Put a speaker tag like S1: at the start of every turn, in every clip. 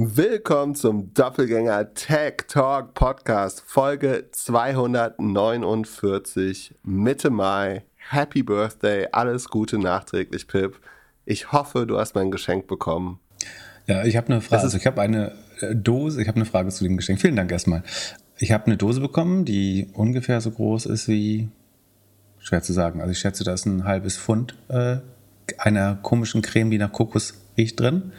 S1: Willkommen zum Doppelgänger Tech Talk Podcast, Folge 249, Mitte Mai. Happy Birthday, alles Gute nachträglich, Pip. Ich hoffe, du hast mein Geschenk bekommen.
S2: Ja, ich habe eine Frage. Also ich habe eine äh, Dose, ich habe eine Frage zu dem Geschenk. Vielen Dank erstmal. Ich habe eine Dose bekommen, die ungefähr so groß ist wie, schwer zu sagen. Also ich schätze, da ist ein halbes Pfund äh, einer komischen Creme, die nach Kokos riecht drin.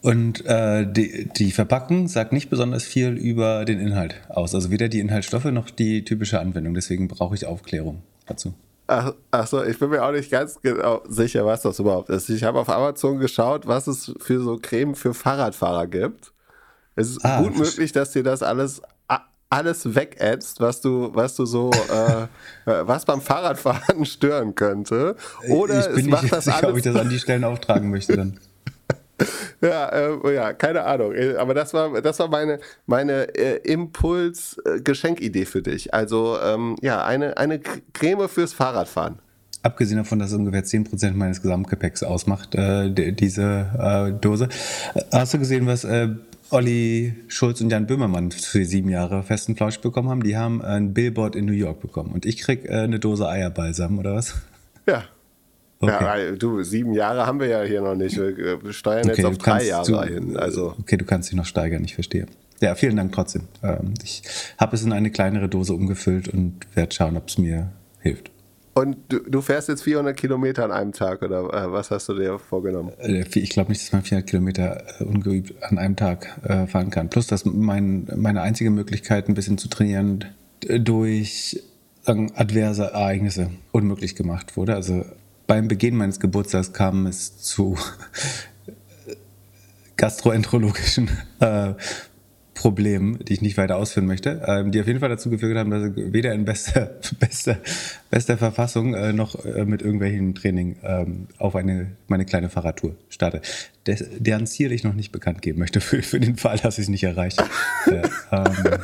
S2: Und äh, die, die Verpackung sagt nicht besonders viel über den Inhalt aus. Also weder die Inhaltsstoffe noch die typische Anwendung. Deswegen brauche ich Aufklärung dazu.
S1: Ach, ach ich bin mir auch nicht ganz genau sicher, was das überhaupt ist. Ich habe auf Amazon geschaut, was es für so Creme für Fahrradfahrer gibt. Es ist ah, gut möglich, dass dir das alles alles wegätzt, was du, was du so, äh, äh was beim Fahrradfahren stören könnte.
S2: Oder ich bin es macht nicht das sicher, alles ob ich das an die Stellen auftragen möchte dann.
S1: ja, äh, ja, keine Ahnung. Äh, aber das war, das war meine, meine äh, Impuls-Geschenkidee für dich. Also, ähm, ja, eine, eine Creme fürs Fahrradfahren.
S2: Abgesehen davon, dass es ungefähr 10% meines Gesamtgepäcks ausmacht, äh, diese äh, Dose. Hast du gesehen, was äh, Olli Schulz und Jan Böhmermann für sieben Jahre festen Flausch bekommen haben? Die haben ein Billboard in New York bekommen. Und ich krieg eine Dose Eierbalsam, oder was?
S1: Ja, Okay. Ja, du, sieben Jahre haben wir ja hier noch nicht. Wir steuern okay, jetzt auf drei Jahre du, hin. Also.
S2: Okay, du kannst dich noch steigern, ich verstehe. Ja, vielen Dank trotzdem. Ähm, ich habe es in eine kleinere Dose umgefüllt und werde schauen, ob es mir hilft.
S1: Und du, du, fährst jetzt 400 Kilometer an einem Tag oder äh, was hast du dir vorgenommen?
S2: Äh, ich glaube nicht, dass man 400 Kilometer äh, ungeübt an einem Tag fahren kann. Plus, dass mein, meine einzige Möglichkeit, ein bisschen zu trainieren, durch adverse Ereignisse unmöglich gemacht wurde. Also beim Beginn meines Geburtstags kam es zu gastroenterologischen äh, Problemen, die ich nicht weiter ausführen möchte, äh, die auf jeden Fall dazu geführt haben, dass ich weder in bester, bester, bester Verfassung äh, noch äh, mit irgendwelchen Training ähm, auf eine, meine kleine Fahrradtour starte. Des, deren Ziel ich noch nicht bekannt geben möchte, für, für den Fall, dass ich es nicht erreiche. Äh, ähm,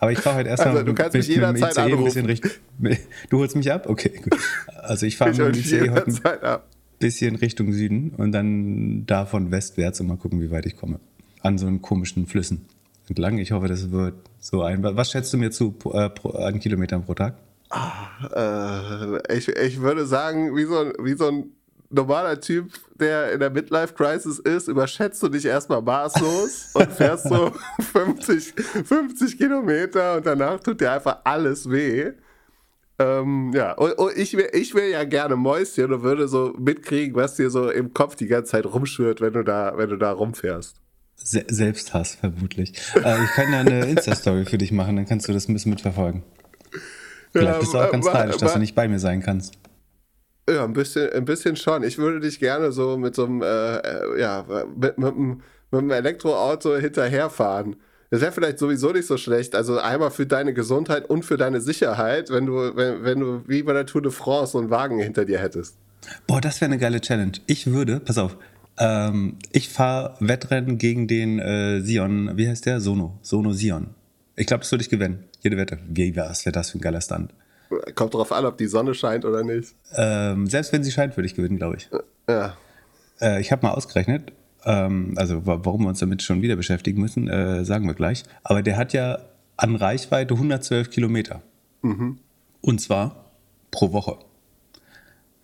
S2: aber ich fahre heute erstmal
S1: also, du kannst mich jederzeit
S2: mit ICE ein bisschen Du holst mich ab? Okay, gut. Also ich fahre mit dem ICE heute ein bisschen Richtung Süden und dann davon westwärts und mal gucken, wie weit ich komme. An so einen komischen Flüssen entlang. Ich hoffe, das wird so ein. Was schätzt du mir zu äh, pro, an Kilometern pro Tag?
S1: Ah, äh, ich, ich würde sagen, wie so, wie so ein normaler Typ, der in der Midlife-Crisis ist, überschätzt du dich erstmal maßlos und fährst so 50, 50 Kilometer und danach tut dir einfach alles weh. Ähm, ja, und, und ich, will, ich will ja gerne Mäuschen und würde so mitkriegen, was dir so im Kopf die ganze Zeit rumschwirrt, wenn du da, wenn du da rumfährst.
S2: Se Selbsthass, vermutlich. äh, ich kann ja eine Insta-Story für dich machen, dann kannst du das ein bisschen mitverfolgen. Vielleicht bist du auch ganz falsch, dass du nicht bei mir sein kannst.
S1: Ja, ein bisschen, ein bisschen schon. Ich würde dich gerne so mit so einem, äh, äh ja, mit, mit, mit einem Elektroauto hinterherfahren. Das wäre vielleicht sowieso nicht so schlecht. Also einmal für deine Gesundheit und für deine Sicherheit, wenn du, wenn, wenn du wie bei der Tour de France so einen Wagen hinter dir hättest.
S2: Boah, das wäre eine geile Challenge. Ich würde, pass auf, ähm, ich fahre Wettrennen gegen den äh, Sion, wie heißt der? Sono. Sono Sion. Ich glaube, das würde ich gewinnen. Jede Wette. Wie was wäre das für ein geiler Stand?
S1: Kommt drauf an, ob die Sonne scheint oder nicht.
S2: Ähm, selbst wenn sie scheint, würde ich gewinnen, glaube ich.
S1: Ja.
S2: Äh, ich habe mal ausgerechnet, ähm, also warum wir uns damit schon wieder beschäftigen müssen, äh, sagen wir gleich. Aber der hat ja an Reichweite 112 Kilometer.
S1: Mhm.
S2: Und zwar pro Woche.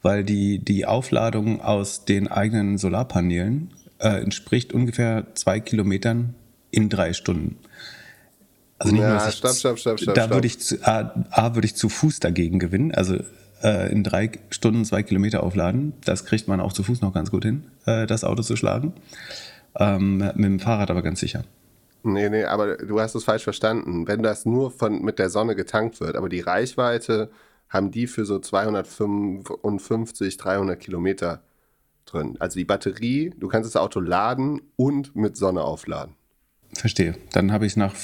S2: Weil die, die Aufladung aus den eigenen Solarpanelen äh, entspricht ungefähr zwei Kilometern in drei Stunden.
S1: Also nicht ja, nur, stopp, stopp, stopp, stopp.
S2: Da würde ich zu, A, A, würde ich zu Fuß dagegen gewinnen. Also äh, in drei Stunden zwei Kilometer aufladen. Das kriegt man auch zu Fuß noch ganz gut hin, äh, das Auto zu schlagen. Ähm, mit dem Fahrrad aber ganz sicher.
S1: Nee, nee, aber du hast es falsch verstanden. Wenn das nur von, mit der Sonne getankt wird, aber die Reichweite haben die für so 255, 300 Kilometer drin. Also die Batterie, du kannst das Auto laden und mit Sonne aufladen.
S2: Verstehe. Dann habe ich es nach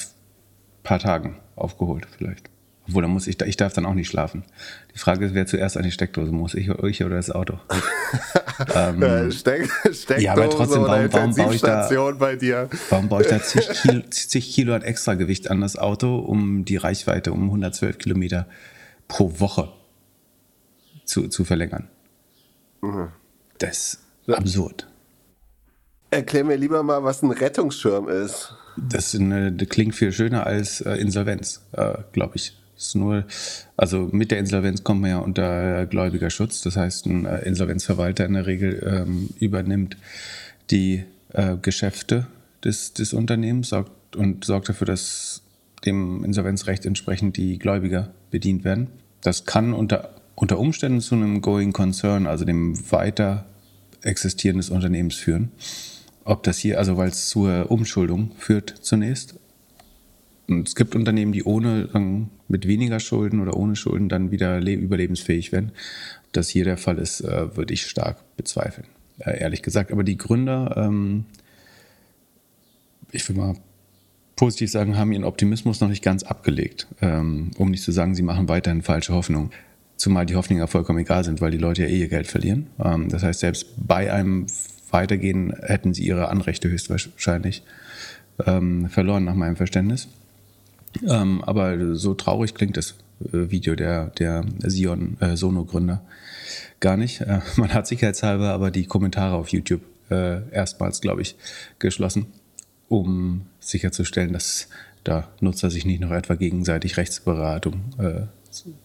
S2: paar Tagen aufgeholt vielleicht. Obwohl, dann muss ich, ich darf dann auch nicht schlafen. Die Frage ist, wer zuerst an die Steckdose muss, ich, ich oder das Auto.
S1: ähm, Steck, Steckdose
S2: ja, aber trotzdem, warum, warum baue ich da,
S1: bei dir?
S2: Warum baue ich da zig Kilo, zig Kilo an Extragewicht an das Auto, um die Reichweite um 112 Kilometer pro Woche zu, zu verlängern? Mhm. Das ist absurd.
S1: Erklär mir lieber mal, was ein Rettungsschirm ist.
S2: Das, eine, das klingt viel schöner als äh, Insolvenz, äh, glaube ich. ist nur, also mit der Insolvenz kommt man ja unter Gläubigerschutz. Das heißt, ein äh, Insolvenzverwalter in der Regel ähm, übernimmt die äh, Geschäfte des, des Unternehmens sorgt, und sorgt dafür, dass dem Insolvenzrecht entsprechend die Gläubiger bedient werden. Das kann unter, unter Umständen zu einem Going Concern, also dem weiter existieren des Unternehmens führen. Ob das hier, also weil es zur Umschuldung führt zunächst. Und es gibt Unternehmen, die ohne, mit weniger Schulden oder ohne Schulden dann wieder überlebensfähig werden. Ob das hier der Fall ist, äh, würde ich stark bezweifeln, äh, ehrlich gesagt. Aber die Gründer, ähm, ich will mal positiv sagen, haben ihren Optimismus noch nicht ganz abgelegt, ähm, um nicht zu sagen, sie machen weiterhin falsche Hoffnung. Zumal die Hoffnungen ja vollkommen egal sind, weil die Leute ja eh ihr Geld verlieren. Ähm, das heißt, selbst bei einem Weitergehen hätten sie ihre Anrechte höchstwahrscheinlich ähm, verloren, nach meinem Verständnis. Ähm, aber so traurig klingt das äh, Video der, der Sion äh, gar nicht. Äh, man hat sicherheitshalber aber die Kommentare auf YouTube äh, erstmals, glaube ich, geschlossen um sicherzustellen, dass da Nutzer sich nicht noch etwa gegenseitig Rechtsberatung äh,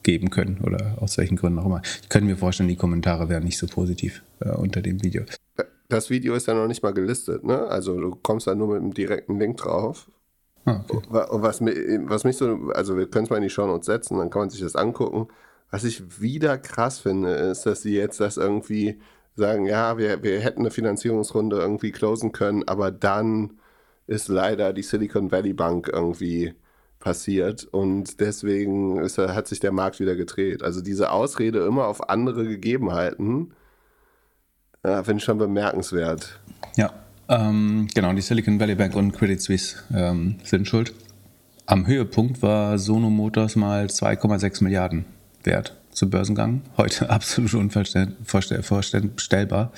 S2: geben können oder aus welchen Gründen auch immer. Ich könnte mir vorstellen, die Kommentare wären nicht so positiv äh, unter dem Video.
S1: Das Video ist ja noch nicht mal gelistet, ne? Also du kommst da nur mit einem direkten Link drauf. Ah, okay. Was, was mich so, also wir können es mal in die Show Notes setzen, dann kann man sich das angucken. Was ich wieder krass finde, ist, dass sie jetzt das irgendwie sagen, ja, wir, wir hätten eine Finanzierungsrunde irgendwie closen können, aber dann ist leider die Silicon Valley Bank irgendwie passiert und deswegen ist, hat sich der Markt wieder gedreht. Also diese Ausrede immer auf andere Gegebenheiten, ja, finde ich schon bemerkenswert.
S2: Ja, ähm, genau, die Silicon Valley Bank und Credit Suisse ähm, sind schuld. Am Höhepunkt war Sono Motors mal 2,6 Milliarden wert zu Börsengang. Heute absolut unvorstellbar.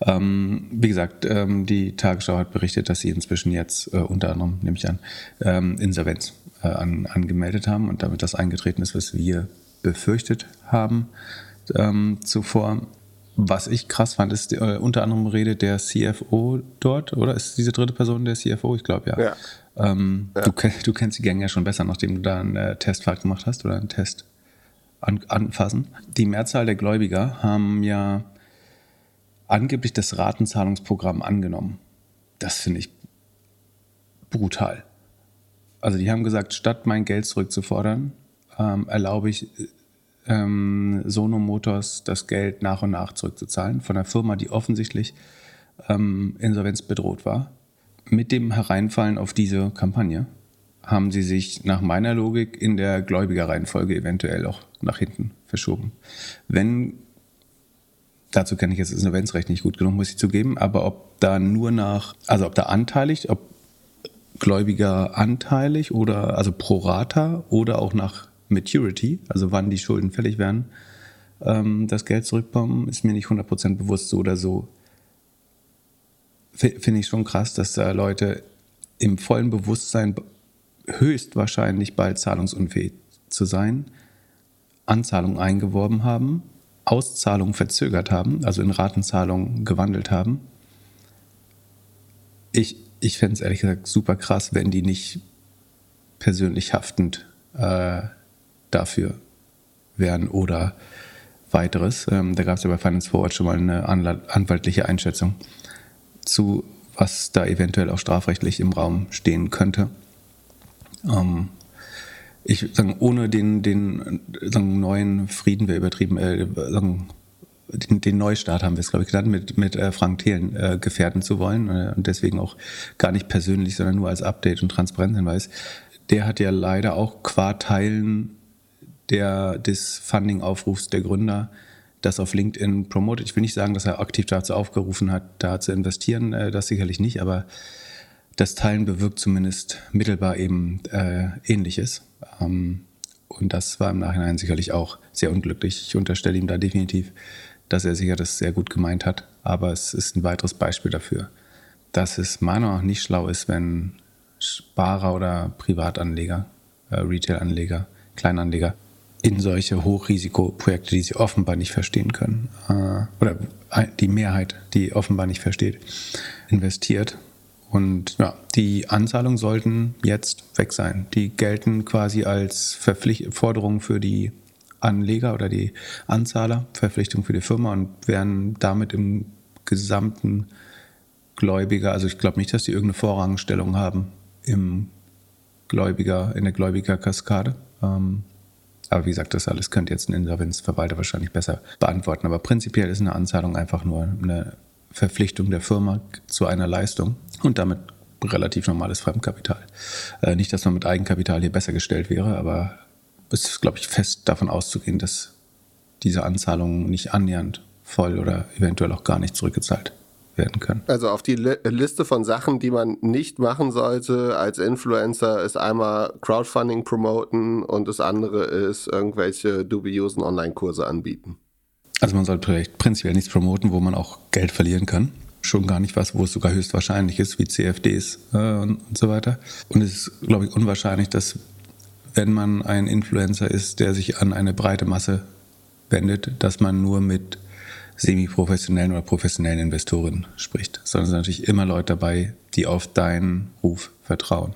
S2: Ähm, wie gesagt, ähm, die Tagesschau hat berichtet, dass sie inzwischen jetzt äh, unter anderem, nehme ich an, ähm, Insolvenz äh, an, angemeldet haben und damit das eingetreten ist, was wir befürchtet haben ähm, zuvor. Was ich krass fand, ist äh, unter anderem redet der CFO dort, oder? Ist diese dritte Person der CFO? Ich glaube ja. ja. Ähm, ja. Du, du, kennst die Gang ja schon besser, nachdem du da einen äh, Testfahrt gemacht hast oder einen Test an, anfassen. Die Mehrzahl der Gläubiger haben ja angeblich das Ratenzahlungsprogramm angenommen. Das finde ich brutal. Also die haben gesagt, statt mein Geld zurückzufordern, ähm, erlaube ich ähm, Sono Motors das Geld nach und nach zurückzuzahlen von einer Firma, die offensichtlich ähm, insolvenzbedroht war. Mit dem Hereinfallen auf diese Kampagne haben sie sich nach meiner Logik in der Gläubigerreihenfolge eventuell auch nach hinten verschoben. Wenn, dazu kenne ich jetzt das Insolvenzrecht nicht gut genug, muss ich zugeben, aber ob da nur nach, also ob da anteilig, ob Gläubiger anteilig oder also pro rata oder auch nach Maturity, also wann die Schulden fällig werden, ähm, das Geld zurückkommen, ist mir nicht 100% bewusst so oder so. Finde ich schon krass, dass da Leute im vollen Bewusstsein höchstwahrscheinlich bald zahlungsunfähig zu sein, Anzahlungen eingeworben haben, Auszahlungen verzögert haben, also in Ratenzahlungen gewandelt haben. Ich, ich fände es ehrlich gesagt super krass, wenn die nicht persönlich haftend äh, dafür wären oder weiteres. Ähm, da gab es ja bei Finance Forward schon mal eine anwaltliche Einschätzung zu, was da eventuell auch strafrechtlich im Raum stehen könnte. Ähm, ich sagen, ohne den, den sagen, neuen Frieden wäre übertrieben, äh, sagen, den, den, Neustart haben wir es, glaube ich, genannt, mit, mit äh, Frank Thelen äh, gefährden zu wollen äh, und deswegen auch gar nicht persönlich, sondern nur als Update und Transparenzhinweis. Der hat ja leider auch qua Teilen der, des Funding-Aufrufs der Gründer das auf LinkedIn promotet. Ich will nicht sagen, dass er aktiv dazu aufgerufen hat, da zu investieren, äh, das sicherlich nicht, aber das Teilen bewirkt zumindest mittelbar eben äh, Ähnliches. Ähm, und das war im Nachhinein sicherlich auch sehr unglücklich. Ich unterstelle ihm da definitiv, dass er sicher das sehr gut gemeint hat. Aber es ist ein weiteres Beispiel dafür, dass es meiner Meinung nach nicht schlau ist, wenn Sparer oder Privatanleger, äh, Retail-Anleger, Kleinanleger in solche Hochrisikoprojekte, die sie offenbar nicht verstehen können, äh, oder die Mehrheit, die offenbar nicht versteht, investiert. Und ja, die Anzahlungen sollten jetzt weg sein. Die gelten quasi als Verpflicht Forderung für die Anleger oder die Anzahler, Verpflichtung für die Firma und werden damit im gesamten Gläubiger, also ich glaube nicht, dass die irgendeine Vorrangstellung haben im Gläubiger, in der Gläubigerkaskade. Ähm, aber wie gesagt, das alles könnte jetzt ein Insolvenzverwalter wahrscheinlich besser beantworten. Aber prinzipiell ist eine Anzahlung einfach nur eine Verpflichtung der Firma zu einer Leistung und damit relativ normales Fremdkapital. Äh, nicht, dass man mit Eigenkapital hier besser gestellt wäre, aber es ist, glaube ich, fest davon auszugehen, dass diese Anzahlungen nicht annähernd voll oder eventuell auch gar nicht zurückgezahlt werden können.
S1: Also auf die Liste von Sachen, die man nicht machen sollte als Influencer, ist einmal Crowdfunding promoten und das andere ist irgendwelche dubiosen Online-Kurse anbieten.
S2: Also man sollte vielleicht prinzipiell nichts promoten, wo man auch Geld verlieren kann. Schon gar nicht was, wo es sogar höchstwahrscheinlich ist, wie CFDs äh, und, und so weiter. Und es ist, glaube ich, unwahrscheinlich, dass wenn man ein Influencer ist, der sich an eine breite Masse wendet, dass man nur mit semi-professionellen oder professionellen Investoren spricht, sondern es sind natürlich immer Leute dabei, die auf deinen Ruf vertrauen.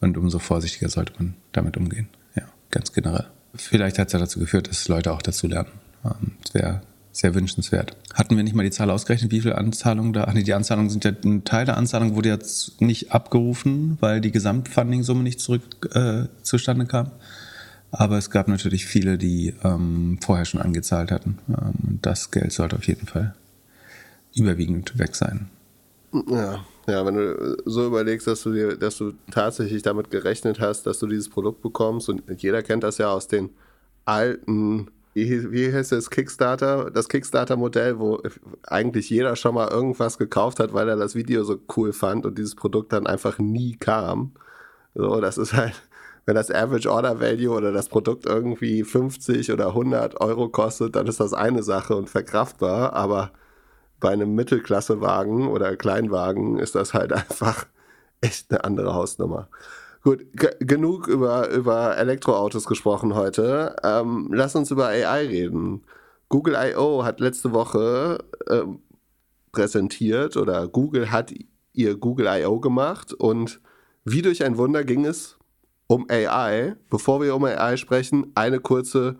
S2: Und umso vorsichtiger sollte man damit umgehen. Ja, ganz generell. Vielleicht hat es ja dazu geführt, dass Leute auch dazu lernen. Das ähm, wäre sehr wünschenswert. Hatten wir nicht mal die Zahl ausgerechnet, wie viele Anzahlungen da? Ach nee, die Anzahlungen sind ja, ein Teil der Anzahlung wurde jetzt nicht abgerufen, weil die Gesamtfunding-Summe nicht zurück äh, zustande kam. Aber es gab natürlich viele, die ähm, vorher schon angezahlt hatten. Ähm, das Geld sollte auf jeden Fall überwiegend weg sein.
S1: Ja, ja, wenn du so überlegst, dass du dir, dass du tatsächlich damit gerechnet hast, dass du dieses Produkt bekommst und jeder kennt das ja aus den alten, wie, wie heißt das Kickstarter, das Kickstarter-Modell, wo eigentlich jeder schon mal irgendwas gekauft hat, weil er das Video so cool fand und dieses Produkt dann einfach nie kam. So, das ist halt, wenn das Average Order Value oder das Produkt irgendwie 50 oder 100 Euro kostet, dann ist das eine Sache und verkraftbar, aber bei einem Mittelklassewagen oder Kleinwagen ist das halt einfach echt eine andere Hausnummer. Gut, genug über, über Elektroautos gesprochen heute. Ähm, lass uns über AI reden. Google I.O. hat letzte Woche ähm, präsentiert oder Google hat ihr Google I.O. gemacht und wie durch ein Wunder ging es um AI. Bevor wir um AI sprechen, eine kurze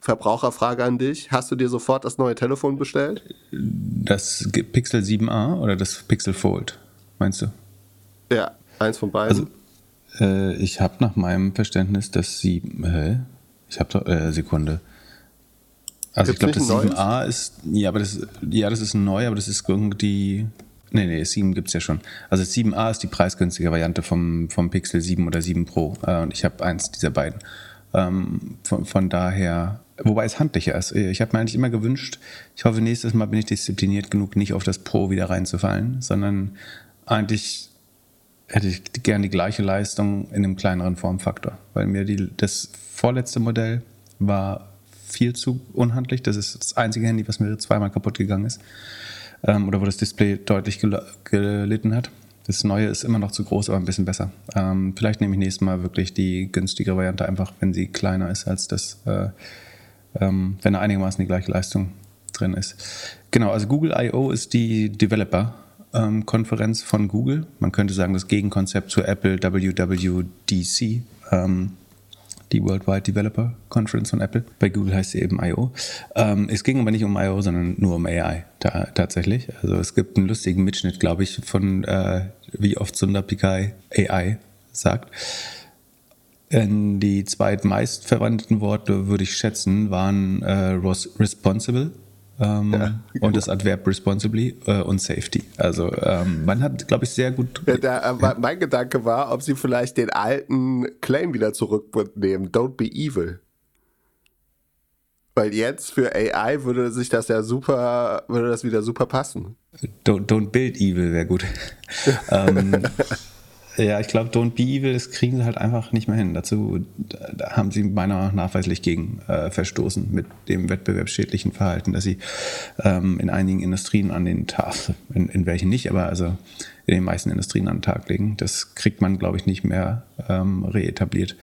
S1: Verbraucherfrage an dich. Hast du dir sofort das neue Telefon bestellt?
S2: Das Pixel 7a oder das Pixel Fold, meinst du?
S1: Ja, eins von beiden.
S2: Also, äh, ich habe nach meinem Verständnis das 7. Hä? Ich habe doch. Äh, Sekunde. Also Gibt's ich glaube, das 7a ist. Ja, aber das, ja, das ist neu, aber das ist irgendwie Nee, nee, 7 gibt es ja schon. Also 7a ist die preisgünstige Variante vom, vom Pixel 7 oder 7 Pro. Äh, und ich habe eins dieser beiden. Ähm, von, von, daher, wobei es handlicher ist. Ich habe mir eigentlich immer gewünscht, ich hoffe, nächstes Mal bin ich diszipliniert genug, nicht auf das Pro wieder reinzufallen, sondern eigentlich hätte ich gern die gleiche Leistung in einem kleineren Formfaktor. Weil mir die, das vorletzte Modell war viel zu unhandlich. Das ist das einzige Handy, was mir zweimal kaputt gegangen ist ähm, oder wo das Display deutlich gel gelitten hat. Das neue ist immer noch zu groß, aber ein bisschen besser. Ähm, vielleicht nehme ich nächstes Mal wirklich die günstigere Variante, einfach wenn sie kleiner ist als das, äh, ähm, wenn da einigermaßen die gleiche Leistung drin ist. Genau, also Google I.O. ist die Developer-Konferenz von Google. Man könnte sagen, das Gegenkonzept zur Apple WWDC. Ähm, die Worldwide Developer Conference von Apple. Bei Google heißt sie eben I.O. Ähm, es ging aber nicht um I.O., sondern nur um AI ta tatsächlich. Also es gibt einen lustigen Mitschnitt, glaube ich, von äh, wie oft Sundar Pichai AI sagt. In die zweitmeistverwandten Worte, würde ich schätzen, waren äh, responsible ähm, ja, genau. und das Adverb responsibly äh, und safety. Also ähm, man hat, glaube ich, sehr gut.
S1: Ja, da, äh, mein Gedanke war, ob sie vielleicht den alten Claim wieder zurücknehmen. Don't be evil. Weil jetzt für AI würde sich das ja super, würde das wieder super passen.
S2: Don't, don't build evil wäre gut. ähm, ja, ich glaube, Don't Be Evil, das kriegen sie halt einfach nicht mehr hin. Dazu da haben sie meiner Meinung nach nachweislich gegen äh, verstoßen mit dem wettbewerbsschädlichen Verhalten, dass sie ähm, in einigen Industrien an den Tag, in, in welchen nicht, aber also in den meisten Industrien an den Tag legen. Das kriegt man, glaube ich, nicht mehr ähm, reetabliert.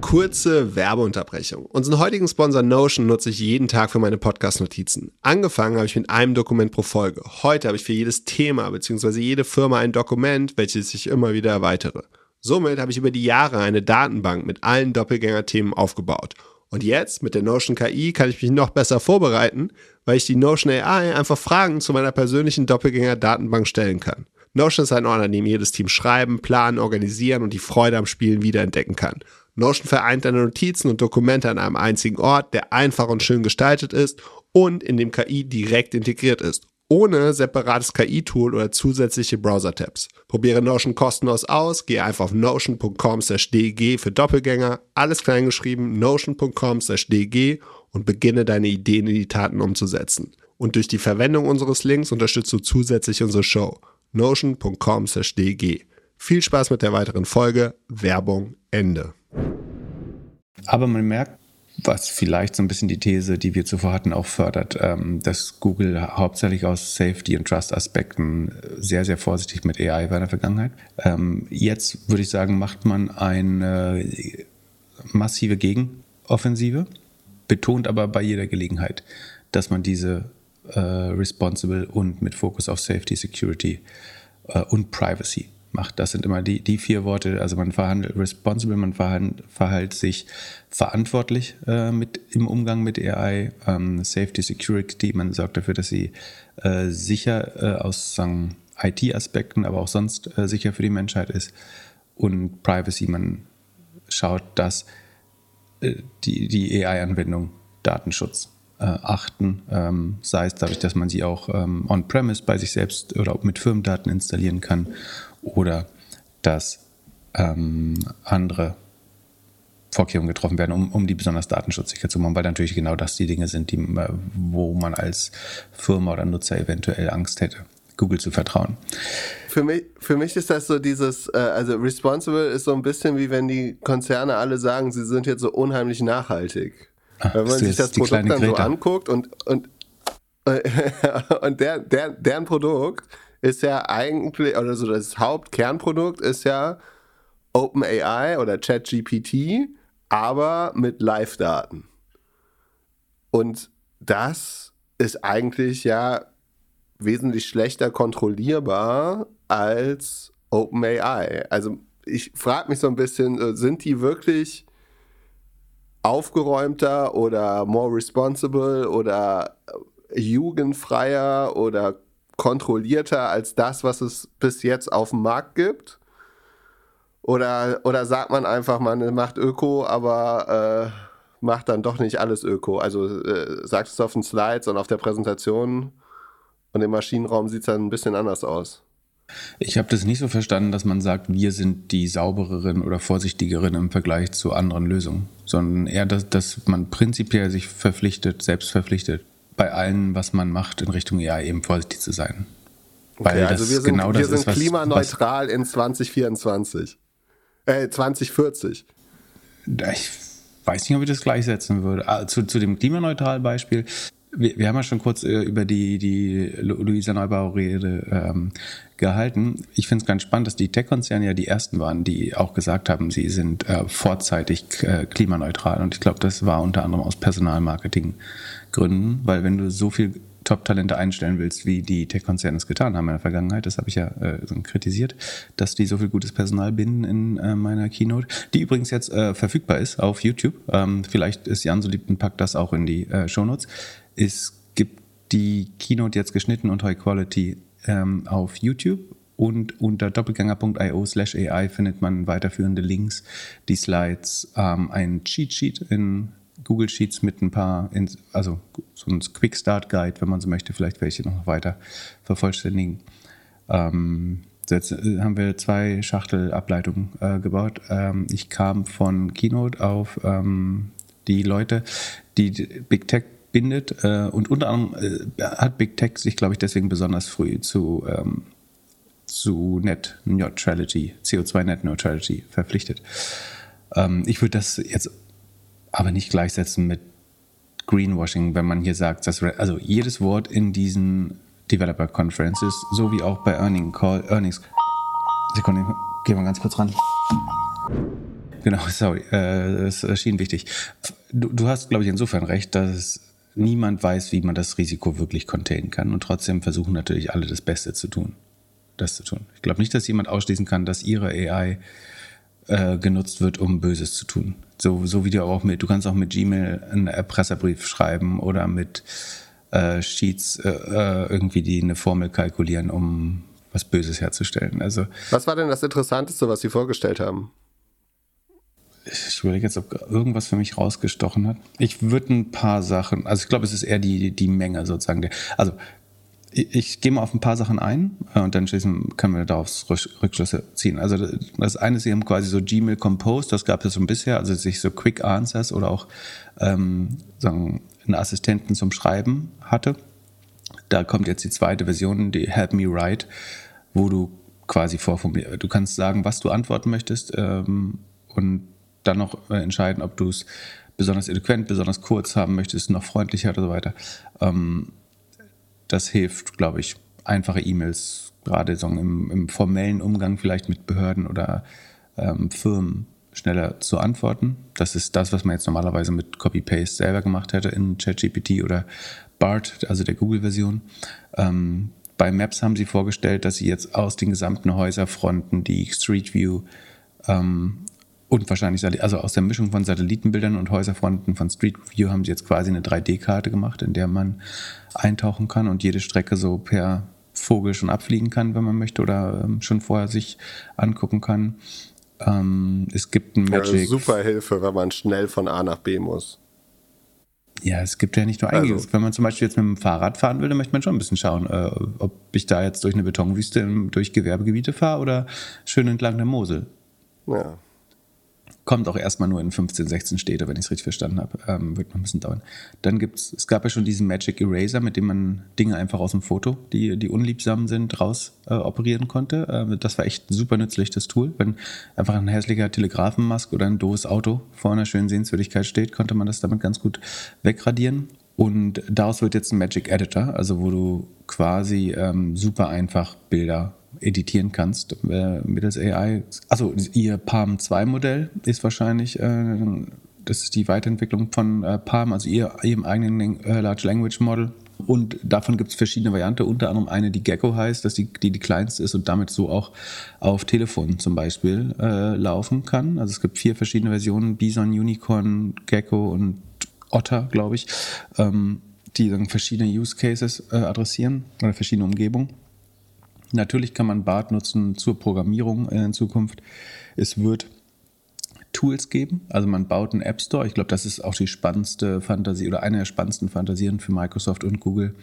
S1: Kurze Werbeunterbrechung. Unseren heutigen Sponsor Notion nutze ich jeden Tag für meine Podcast-Notizen. Angefangen habe ich mit einem Dokument pro Folge. Heute habe ich für jedes Thema bzw. jede Firma ein Dokument, welches ich immer wieder erweitere. Somit habe ich über die Jahre eine Datenbank mit allen Doppelgänger-Themen aufgebaut. Und jetzt mit der Notion KI kann ich mich noch besser vorbereiten, weil ich die Notion AI einfach Fragen zu meiner persönlichen Doppelgänger-Datenbank stellen kann. Notion ist ein Ort, an dem jedes Team schreiben, planen, organisieren und die Freude am Spielen wiederentdecken kann. Notion vereint deine Notizen und Dokumente an einem einzigen Ort, der einfach und schön gestaltet ist und in dem KI direkt integriert ist, ohne separates KI-Tool oder zusätzliche Browser-Tabs. Probiere Notion kostenlos aus, gehe einfach auf notion.com/dg für Doppelgänger, alles klein geschrieben, notion.com/dg und beginne deine Ideen in die Taten umzusetzen. Und durch die Verwendung unseres Links unterstützt du zusätzlich unsere Show. notion.com/dg. Viel Spaß mit der weiteren Folge. Werbung Ende.
S2: Aber man merkt, was vielleicht so ein bisschen die These, die wir zuvor hatten, auch fördert, ähm, dass Google hauptsächlich aus Safety- und Trust-Aspekten sehr, sehr vorsichtig mit AI war in der Vergangenheit. Ähm, jetzt würde ich sagen, macht man eine massive Gegenoffensive, betont aber bei jeder Gelegenheit, dass man diese äh, responsible und mit Fokus auf Safety, Security äh, und Privacy macht. Das sind immer die, die vier Worte. Also man verhandelt responsible, man verhält sich verantwortlich äh, mit, im Umgang mit AI. Ähm, Safety, Security, man sorgt dafür, dass sie äh, sicher äh, aus IT-Aspekten, aber auch sonst äh, sicher für die Menschheit ist. Und Privacy, man schaut, dass äh, die, die AI-Anwendung Datenschutz äh, achten, ähm, sei es dadurch, dass man sie auch ähm, on-premise bei sich selbst oder mit Firmendaten installieren kann oder dass ähm, andere Vorkehrungen getroffen werden, um, um die besonders datenschutzsicher zu machen, weil natürlich genau das die Dinge sind, die, äh, wo man als Firma oder Nutzer eventuell Angst hätte, Google zu vertrauen.
S1: Für mich, für mich ist das so dieses, äh, also responsible ist so ein bisschen wie wenn die Konzerne alle sagen, sie sind jetzt so unheimlich nachhaltig. Ach, wenn man sich das Produkt dann so anguckt und, und, und der, der, deren Produkt ist ja eigentlich, oder so das Hauptkernprodukt ist ja OpenAI oder ChatGPT, aber mit Live-Daten. Und das ist eigentlich ja wesentlich schlechter kontrollierbar als OpenAI. Also ich frage mich so ein bisschen, äh, sind die wirklich aufgeräumter oder more responsible oder jugendfreier oder kontrollierter als das, was es bis jetzt auf dem Markt gibt? Oder, oder sagt man einfach, man macht Öko, aber äh, macht dann doch nicht alles Öko? Also äh, sagt es auf den Slides und auf der Präsentation und im Maschinenraum sieht es dann ein bisschen anders aus.
S2: Ich habe das nicht so verstanden, dass man sagt, wir sind die saubereren oder vorsichtigeren im Vergleich zu anderen Lösungen, sondern eher, dass, dass man prinzipiell sich verpflichtet, selbst verpflichtet, bei allem, was man macht, in Richtung AI eben vorsichtig zu sein.
S1: Weil okay, also wir sind, genau wir sind ist, was, klimaneutral was, in 2024. Äh, 2040.
S2: Ich weiß nicht, ob ich das gleichsetzen würde. Ah, zu, zu dem klimaneutralen Beispiel. Wir, wir, haben ja schon kurz äh, über die, die Luisa Neubauer-Rede ähm, gehalten. Ich finde es ganz spannend, dass die Tech-Konzerne ja die ersten waren, die auch gesagt haben, sie sind äh, vorzeitig äh, klimaneutral. Und ich glaube, das war unter anderem aus Personalmarketing Gründen, weil wenn du so viel Top-Talente einstellen willst, wie die Tech-Konzerne es getan haben in der Vergangenheit, das habe ich ja äh, kritisiert, dass die so viel gutes Personal binden in äh, meiner Keynote, die übrigens jetzt äh, verfügbar ist auf YouTube. Ähm, vielleicht ist Jan so lieb und packt das auch in die äh, Shownotes. Es gibt die Keynote jetzt geschnitten und High Quality ähm, auf YouTube und unter doppelgänger.io slash AI findet man weiterführende Links, die Slides, ähm, ein Cheat Sheet in Google Sheets mit ein paar, also so ein Quick Start Guide, wenn man so möchte, vielleicht welche noch weiter vervollständigen. Ähm, jetzt äh, haben wir zwei Schachtelableitungen äh, gebaut. Ähm, ich kam von Keynote auf ähm, die Leute, die Big Tech bindet äh, und unter anderem äh, hat Big Tech sich, glaube ich, deswegen besonders früh zu, ähm, zu Net Neutrality, CO2 Net Neutrality verpflichtet. Ähm, ich würde das jetzt aber nicht gleichsetzen mit Greenwashing, wenn man hier sagt, dass also jedes Wort in diesen Developer Conferences, so wie auch bei Earning Call, Earnings. Sekunde, gehen wir ganz kurz ran. genau, sorry, äh, erschien wichtig. Du, du hast, glaube ich, insofern recht, dass niemand weiß, wie man das Risiko wirklich containen kann. Und trotzdem versuchen natürlich alle das Beste zu tun, das zu tun. Ich glaube nicht, dass jemand ausschließen kann, dass ihre AI äh, genutzt wird, um Böses zu tun. So, so wie du auch mit, du kannst auch mit Gmail einen Erpresserbrief schreiben oder mit äh, Sheets äh, äh irgendwie die eine Formel kalkulieren, um was Böses herzustellen. Also,
S1: was war denn das Interessanteste, was Sie vorgestellt haben?
S2: Ich überlege jetzt, ob irgendwas für mich rausgestochen hat. Ich würde ein paar Sachen, also ich glaube, es ist eher die, die Menge sozusagen. Also ich, ich gehe mal auf ein paar Sachen ein äh, und dann schließen können wir daraus Rückschlüsse ziehen. Also das eine ist, sie haben quasi so Gmail Compose, das gab es schon bisher, also sich so Quick Answers oder auch ähm, sagen, einen Assistenten zum Schreiben hatte. Da kommt jetzt die zweite Version, die Help Me Write, wo du quasi vorformulierst. Du kannst sagen, was du antworten möchtest ähm, und dann noch äh, entscheiden, ob du es besonders eloquent, besonders kurz haben möchtest, noch freundlicher oder so weiter. Ähm, das hilft, glaube ich, einfache E-Mails, gerade so im, im, formellen Umgang vielleicht mit Behörden oder ähm, Firmen schneller zu antworten. Das ist das, was man jetzt normalerweise mit Copy-Paste selber gemacht hätte in ChatGPT oder BART, also der Google-Version. Ähm, bei Maps haben sie vorgestellt, dass sie jetzt aus den gesamten Häuserfronten die Street View ähm, und wahrscheinlich, also aus der Mischung von Satellitenbildern und Häuserfronten von Street View haben sie jetzt quasi eine 3D-Karte gemacht, in der man eintauchen kann und jede Strecke so per Vogel schon abfliegen kann, wenn man möchte, oder ähm, schon vorher sich angucken kann. Ähm, es gibt ein
S1: Magic. Ja, super Hilfe, wenn man schnell von A nach B muss.
S2: Ja, es gibt ja nicht nur einiges. Also. Wenn man zum Beispiel jetzt mit dem Fahrrad fahren will, dann möchte man schon ein bisschen schauen, äh, ob ich da jetzt durch eine Betonwüste durch Gewerbegebiete fahre oder schön entlang der Mosel. Ja. Kommt auch erstmal nur in 15, 16 Städte, wenn ich es richtig verstanden habe. Ähm, wird noch ein bisschen dauern. Dann gibt es, es gab ja schon diesen Magic Eraser, mit dem man Dinge einfach aus dem Foto, die, die unliebsam sind, raus äh, operieren konnte. Äh, das war echt super nützlich, das Tool. Wenn einfach ein hässlicher Telegrafenmask oder ein doofes Auto vor einer schönen Sehenswürdigkeit steht, konnte man das damit ganz gut wegradieren. Und daraus wird jetzt ein Magic Editor, also wo du quasi ähm, super einfach Bilder editieren kannst äh, mittels AI. Also ihr Palm 2 Modell ist wahrscheinlich, äh, das ist die Weiterentwicklung von äh, Palm, also ihr, ihrem eigenen äh, Large Language Model. Und davon gibt es verschiedene Varianten, unter anderem eine, die Gecko heißt, dass die, die die kleinste ist und damit so auch auf Telefonen zum Beispiel äh, laufen kann. Also es gibt vier verschiedene Versionen, Bison, Unicorn, Gecko und Otter, glaube ich, ähm, die dann verschiedene Use Cases äh, adressieren oder verschiedene Umgebungen. Natürlich kann man BART nutzen zur Programmierung in Zukunft. Es wird Tools geben. Also man baut einen App Store. Ich glaube, das ist auch die spannendste Fantasie oder eine der spannendsten Fantasien für Microsoft und Google,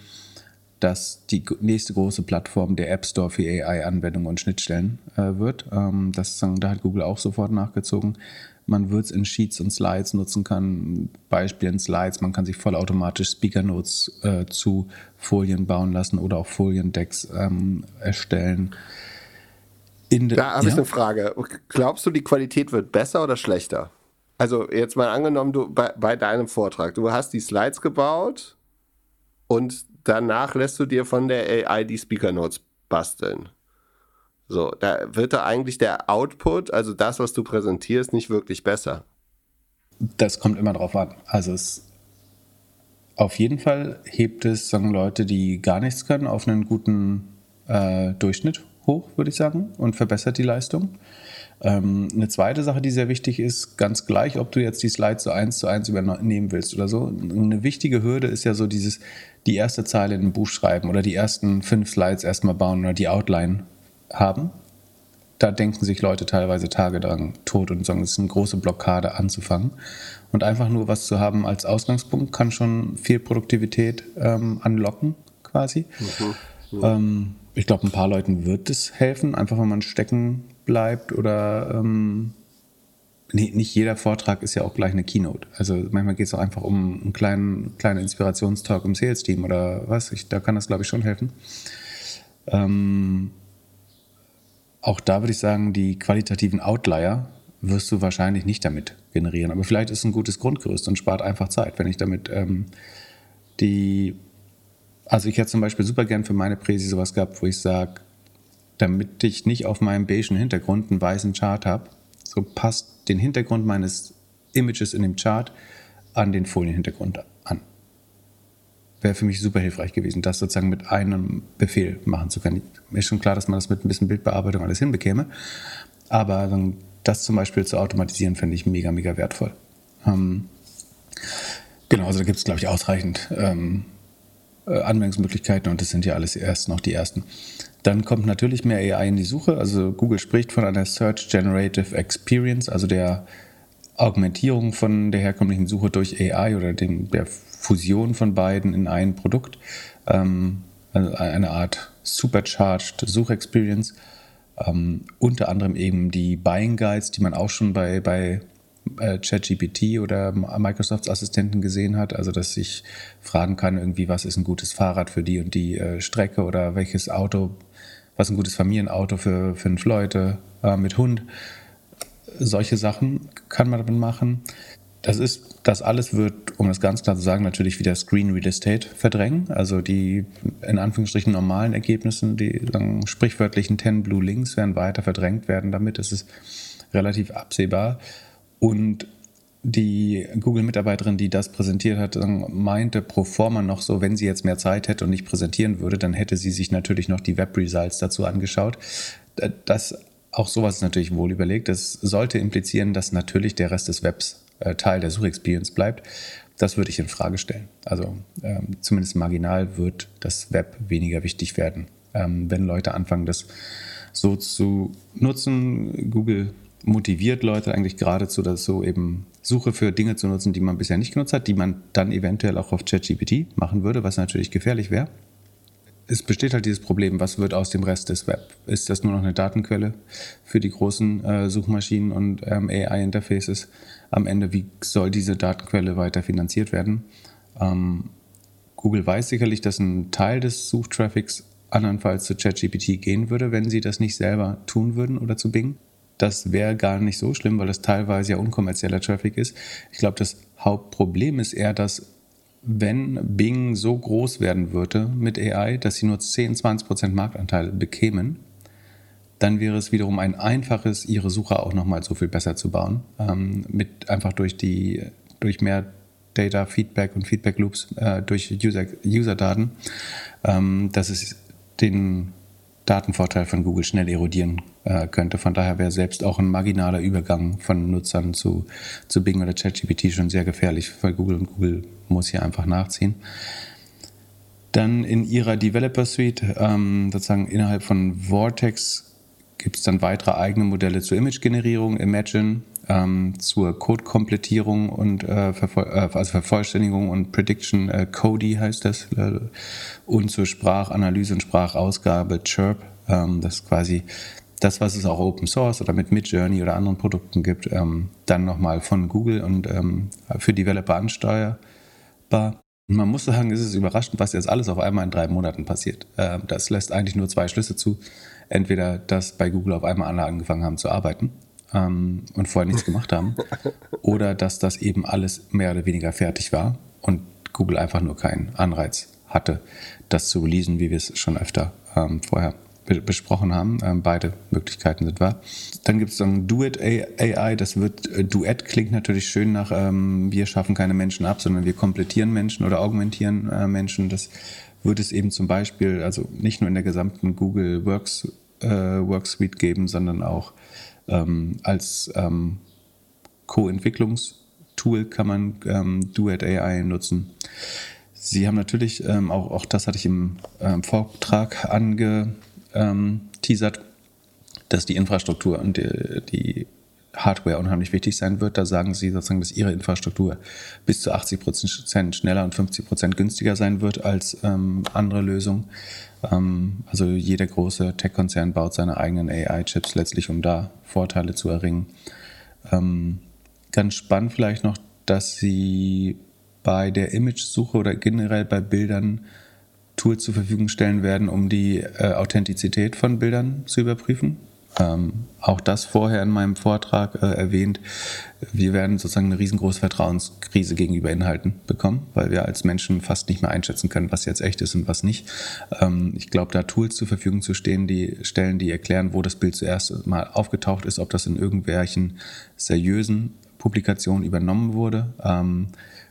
S2: dass die nächste große Plattform der App Store für AI-Anwendungen und Schnittstellen äh, wird. Ähm, das, da hat Google auch sofort nachgezogen man wird es in Sheets und Slides nutzen kann. Beispiel in Slides, man kann sich vollautomatisch Speaker Notes äh, zu Folien bauen lassen oder auch Foliendecks ähm, erstellen.
S1: da habe ja? ich eine Frage. Glaubst du, die Qualität wird besser oder schlechter? Also jetzt mal angenommen, du bei, bei deinem Vortrag, du hast die Slides gebaut und danach lässt du dir von der AI die Speaker Notes basteln. So, da wird da eigentlich der Output, also das, was du präsentierst, nicht wirklich besser.
S2: Das kommt immer drauf an. Also es auf jeden Fall hebt es, sagen Leute, die gar nichts können, auf einen guten äh, Durchschnitt hoch, würde ich sagen, und verbessert die Leistung. Ähm, eine zweite Sache, die sehr wichtig ist, ganz gleich, ob du jetzt die Slides so eins zu eins übernehmen willst oder so. Eine wichtige Hürde ist ja so dieses, die erste Zeile in ein Buch schreiben oder die ersten fünf Slides erstmal bauen oder die Outline haben, da denken sich Leute teilweise Tage dran tot und sagen, es ist eine große Blockade anzufangen. Und einfach nur was zu haben als Ausgangspunkt kann schon viel Produktivität ähm, anlocken, quasi. Mhm. Mhm. Ähm, ich glaube, ein paar Leuten wird es helfen, einfach wenn man stecken bleibt oder ähm, nee, nicht jeder Vortrag ist ja auch gleich eine Keynote. Also manchmal geht es auch einfach um einen kleinen, kleinen Inspirationstalk im Sales-Team oder was. Ich, da kann das, glaube ich, schon helfen. Ähm, auch da würde ich sagen, die qualitativen Outlier wirst du wahrscheinlich nicht damit generieren. Aber vielleicht ist es ein gutes Grundgerüst und spart einfach Zeit, wenn ich damit ähm, die. Also ich hätte zum Beispiel super gern für meine Präsi sowas gehabt, wo ich sage, damit ich nicht auf meinem beigen Hintergrund einen weißen Chart habe, So passt den Hintergrund meines Images in dem Chart an den Folienhintergrund an. Wäre für mich super hilfreich gewesen, das sozusagen mit einem Befehl machen zu können. Mir ist schon klar, dass man das mit ein bisschen Bildbearbeitung alles hinbekäme. Aber das zum Beispiel zu automatisieren, finde ich mega, mega wertvoll. Ähm, genau, also da gibt es, glaube ich, ausreichend ähm, äh, Anwendungsmöglichkeiten und das sind ja alles erst noch die ersten. Dann kommt natürlich mehr AI in die Suche. Also Google spricht von einer Search Generative Experience, also der Augmentierung von der herkömmlichen Suche durch AI oder dem, der Fusion von beiden in ein Produkt. Ähm, also eine Art supercharged Suchexperience. Ähm, unter anderem eben die Buying Guides, die man auch schon bei, bei äh, ChatGPT oder Microsofts Assistenten gesehen hat. Also, dass ich fragen kann, irgendwie, was ist ein gutes Fahrrad für die und die äh, Strecke oder welches Auto, was ein gutes Familienauto für fünf Leute äh, mit Hund. Solche Sachen kann man damit machen. Das ist, das alles wird, um das ganz klar zu sagen, natürlich wieder Screen Real Estate verdrängen. Also die in Anführungsstrichen normalen Ergebnisse, die sprichwörtlichen 10 Blue Links werden weiter verdrängt werden damit. Das ist relativ absehbar. Und die Google-Mitarbeiterin, die das präsentiert hat, meinte pro forma noch so, wenn sie jetzt mehr Zeit hätte und nicht präsentieren würde, dann hätte sie sich natürlich noch die Web-Results dazu angeschaut. Das, auch sowas ist natürlich wohl überlegt. Das sollte implizieren, dass natürlich der Rest des Webs äh, Teil der Suchexperience bleibt. Das würde ich in Frage stellen. Also ähm, zumindest marginal wird das Web weniger wichtig werden. Ähm, wenn Leute anfangen, das so zu nutzen, Google motiviert Leute eigentlich geradezu dazu, eben Suche für Dinge zu nutzen, die man bisher nicht genutzt hat, die man dann eventuell auch auf ChatGPT machen würde, was natürlich gefährlich wäre. Es besteht halt dieses Problem, was wird aus dem Rest des Web? Ist das nur noch eine Datenquelle für die großen äh, Suchmaschinen und ähm, AI-Interfaces? Am Ende, wie soll diese Datenquelle weiter finanziert werden? Ähm, Google weiß sicherlich, dass ein Teil des Suchtraffics andernfalls zu ChatGPT gehen würde, wenn sie das nicht selber tun würden oder zu Bing das wäre gar nicht so schlimm, weil das teilweise ja unkommerzieller Traffic ist. Ich glaube, das Hauptproblem ist eher, dass wenn Bing so groß werden würde mit AI, dass sie nur 10, 20 Prozent Marktanteil bekämen, dann wäre es wiederum ein einfaches, ihre Suche auch nochmal so viel besser zu bauen. Ähm, mit einfach durch die, durch mehr Data Feedback und Feedback Loops, äh, durch User, User-Daten, ähm, dass es den Datenvorteil von Google schnell erodieren äh, könnte. Von daher wäre selbst auch ein marginaler Übergang von Nutzern zu, zu Bing oder ChatGPT schon sehr gefährlich für Google und Google muss hier einfach nachziehen. Dann in ihrer Developer Suite, ähm, sozusagen innerhalb von Vortex, gibt es dann weitere eigene Modelle zur Image-Generierung, Imagine, ähm, zur Code-Komplettierung und äh, Vervoll äh, also Vervollständigung und Prediction, äh, Cody heißt das, äh, und zur Sprachanalyse und Sprachausgabe, Chirp. Ähm, das ist quasi das, was es auch Open Source oder mit Midjourney oder anderen Produkten gibt, ähm, dann nochmal von Google und ähm, für Developer ansteuerbar. Man muss sagen, es ist überraschend, was jetzt alles auf einmal in drei Monaten passiert. Ähm, das lässt eigentlich nur zwei Schlüsse zu. Entweder, dass bei Google auf einmal alle angefangen haben zu arbeiten ähm, und vorher nichts gemacht haben. Oder dass das eben alles mehr oder weniger fertig war und Google einfach nur keinen Anreiz hatte, das zu releasen, wie wir es schon öfter ähm, vorher be besprochen haben. Ähm, beide Möglichkeiten sind wahr. Dann gibt es dann Duet AI. Das wird äh, Duett klingt natürlich schön nach ähm, wir schaffen keine Menschen ab, sondern wir komplettieren Menschen oder augmentieren äh, Menschen. Das wird es eben zum Beispiel also nicht nur in der gesamten Google Works äh, Work Suite geben, sondern auch ähm, als ähm, Co-Entwicklungstool kann man ähm, Duet AI nutzen. Sie haben natürlich, ähm, auch, auch das hatte ich im ähm, Vortrag angeteasert, dass die Infrastruktur und die, die Hardware unheimlich wichtig sein wird. Da sagen sie sozusagen, dass ihre Infrastruktur bis zu 80 Prozent schneller und 50 Prozent günstiger sein wird als ähm, andere Lösungen. Ähm, also jeder große Tech-Konzern baut seine eigenen AI-Chips letztlich, um da Vorteile zu erringen. Ähm, ganz spannend vielleicht noch, dass sie bei der Image-Suche oder generell bei Bildern Tools zur Verfügung stellen werden, um die äh, Authentizität von Bildern zu überprüfen. Ähm, auch das vorher in meinem Vortrag äh, erwähnt. Wir werden sozusagen eine riesengroße Vertrauenskrise gegenüber Inhalten bekommen, weil wir als Menschen fast nicht mehr einschätzen können, was jetzt echt ist und was nicht. Ähm, ich glaube, da Tools zur Verfügung zu stehen, die stellen, die erklären, wo das Bild zuerst mal aufgetaucht ist, ob das in irgendwelchen seriösen Publikationen übernommen wurde. Ähm,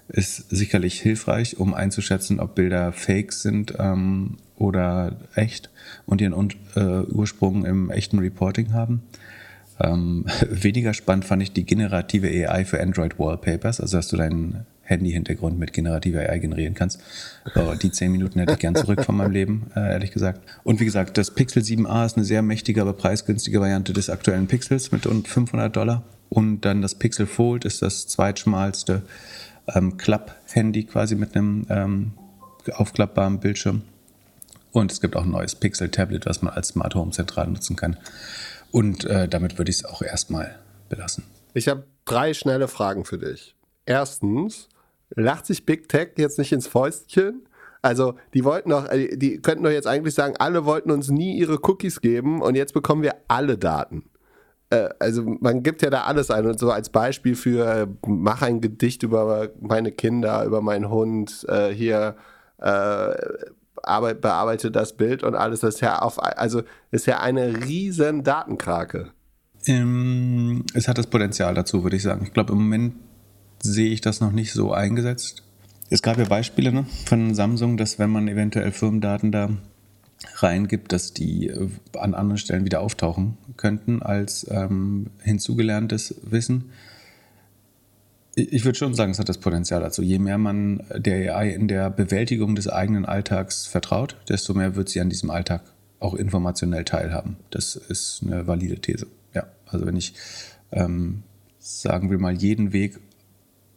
S2: ist sicherlich hilfreich, um einzuschätzen, ob Bilder fake sind ähm, oder echt und ihren äh, Ursprung im echten Reporting haben. Ähm, weniger spannend fand ich die generative AI für Android Wallpapers, also dass du deinen Handy-Hintergrund mit generativer AI generieren kannst. Oh, die zehn Minuten hätte ich gern zurück von meinem Leben, äh, ehrlich gesagt. Und wie gesagt, das Pixel 7a ist eine sehr mächtige, aber preisgünstige Variante des aktuellen Pixels mit rund 500 Dollar. Und dann das Pixel Fold ist das zweitschmalste ähm, Klapp-Handy quasi mit einem ähm, aufklappbaren Bildschirm. Und es gibt auch ein neues Pixel-Tablet, was man als Smart Home zentral nutzen kann. Und äh, damit würde ich es auch erstmal belassen.
S1: Ich habe drei schnelle Fragen für dich. Erstens, lacht sich Big Tech jetzt nicht ins Fäustchen? Also, die wollten doch, äh, die könnten doch jetzt eigentlich sagen, alle wollten uns nie ihre Cookies geben und jetzt bekommen wir alle Daten. Äh, also man gibt ja da alles ein und so als Beispiel für äh, mach ein Gedicht über meine Kinder, über meinen Hund, äh, hier äh, arbeit, bearbeite das Bild und alles. Das ist ja auf, also ist ja eine riesen Datenkrake.
S2: Ähm, es hat das Potenzial dazu, würde ich sagen. Ich glaube, im Moment sehe ich das noch nicht so eingesetzt. Es gab ja Beispiele ne, von Samsung, dass wenn man eventuell Firmendaten da reingibt, dass die äh, an anderen Stellen wieder auftauchen könnten als ähm, hinzugelerntes Wissen. Ich würde schon sagen, es hat das Potenzial dazu. Je mehr man der AI in der Bewältigung des eigenen Alltags vertraut, desto mehr wird sie an diesem Alltag auch informationell teilhaben. Das ist eine valide These. Ja, also wenn ich, ähm, sagen wir mal, jeden Weg,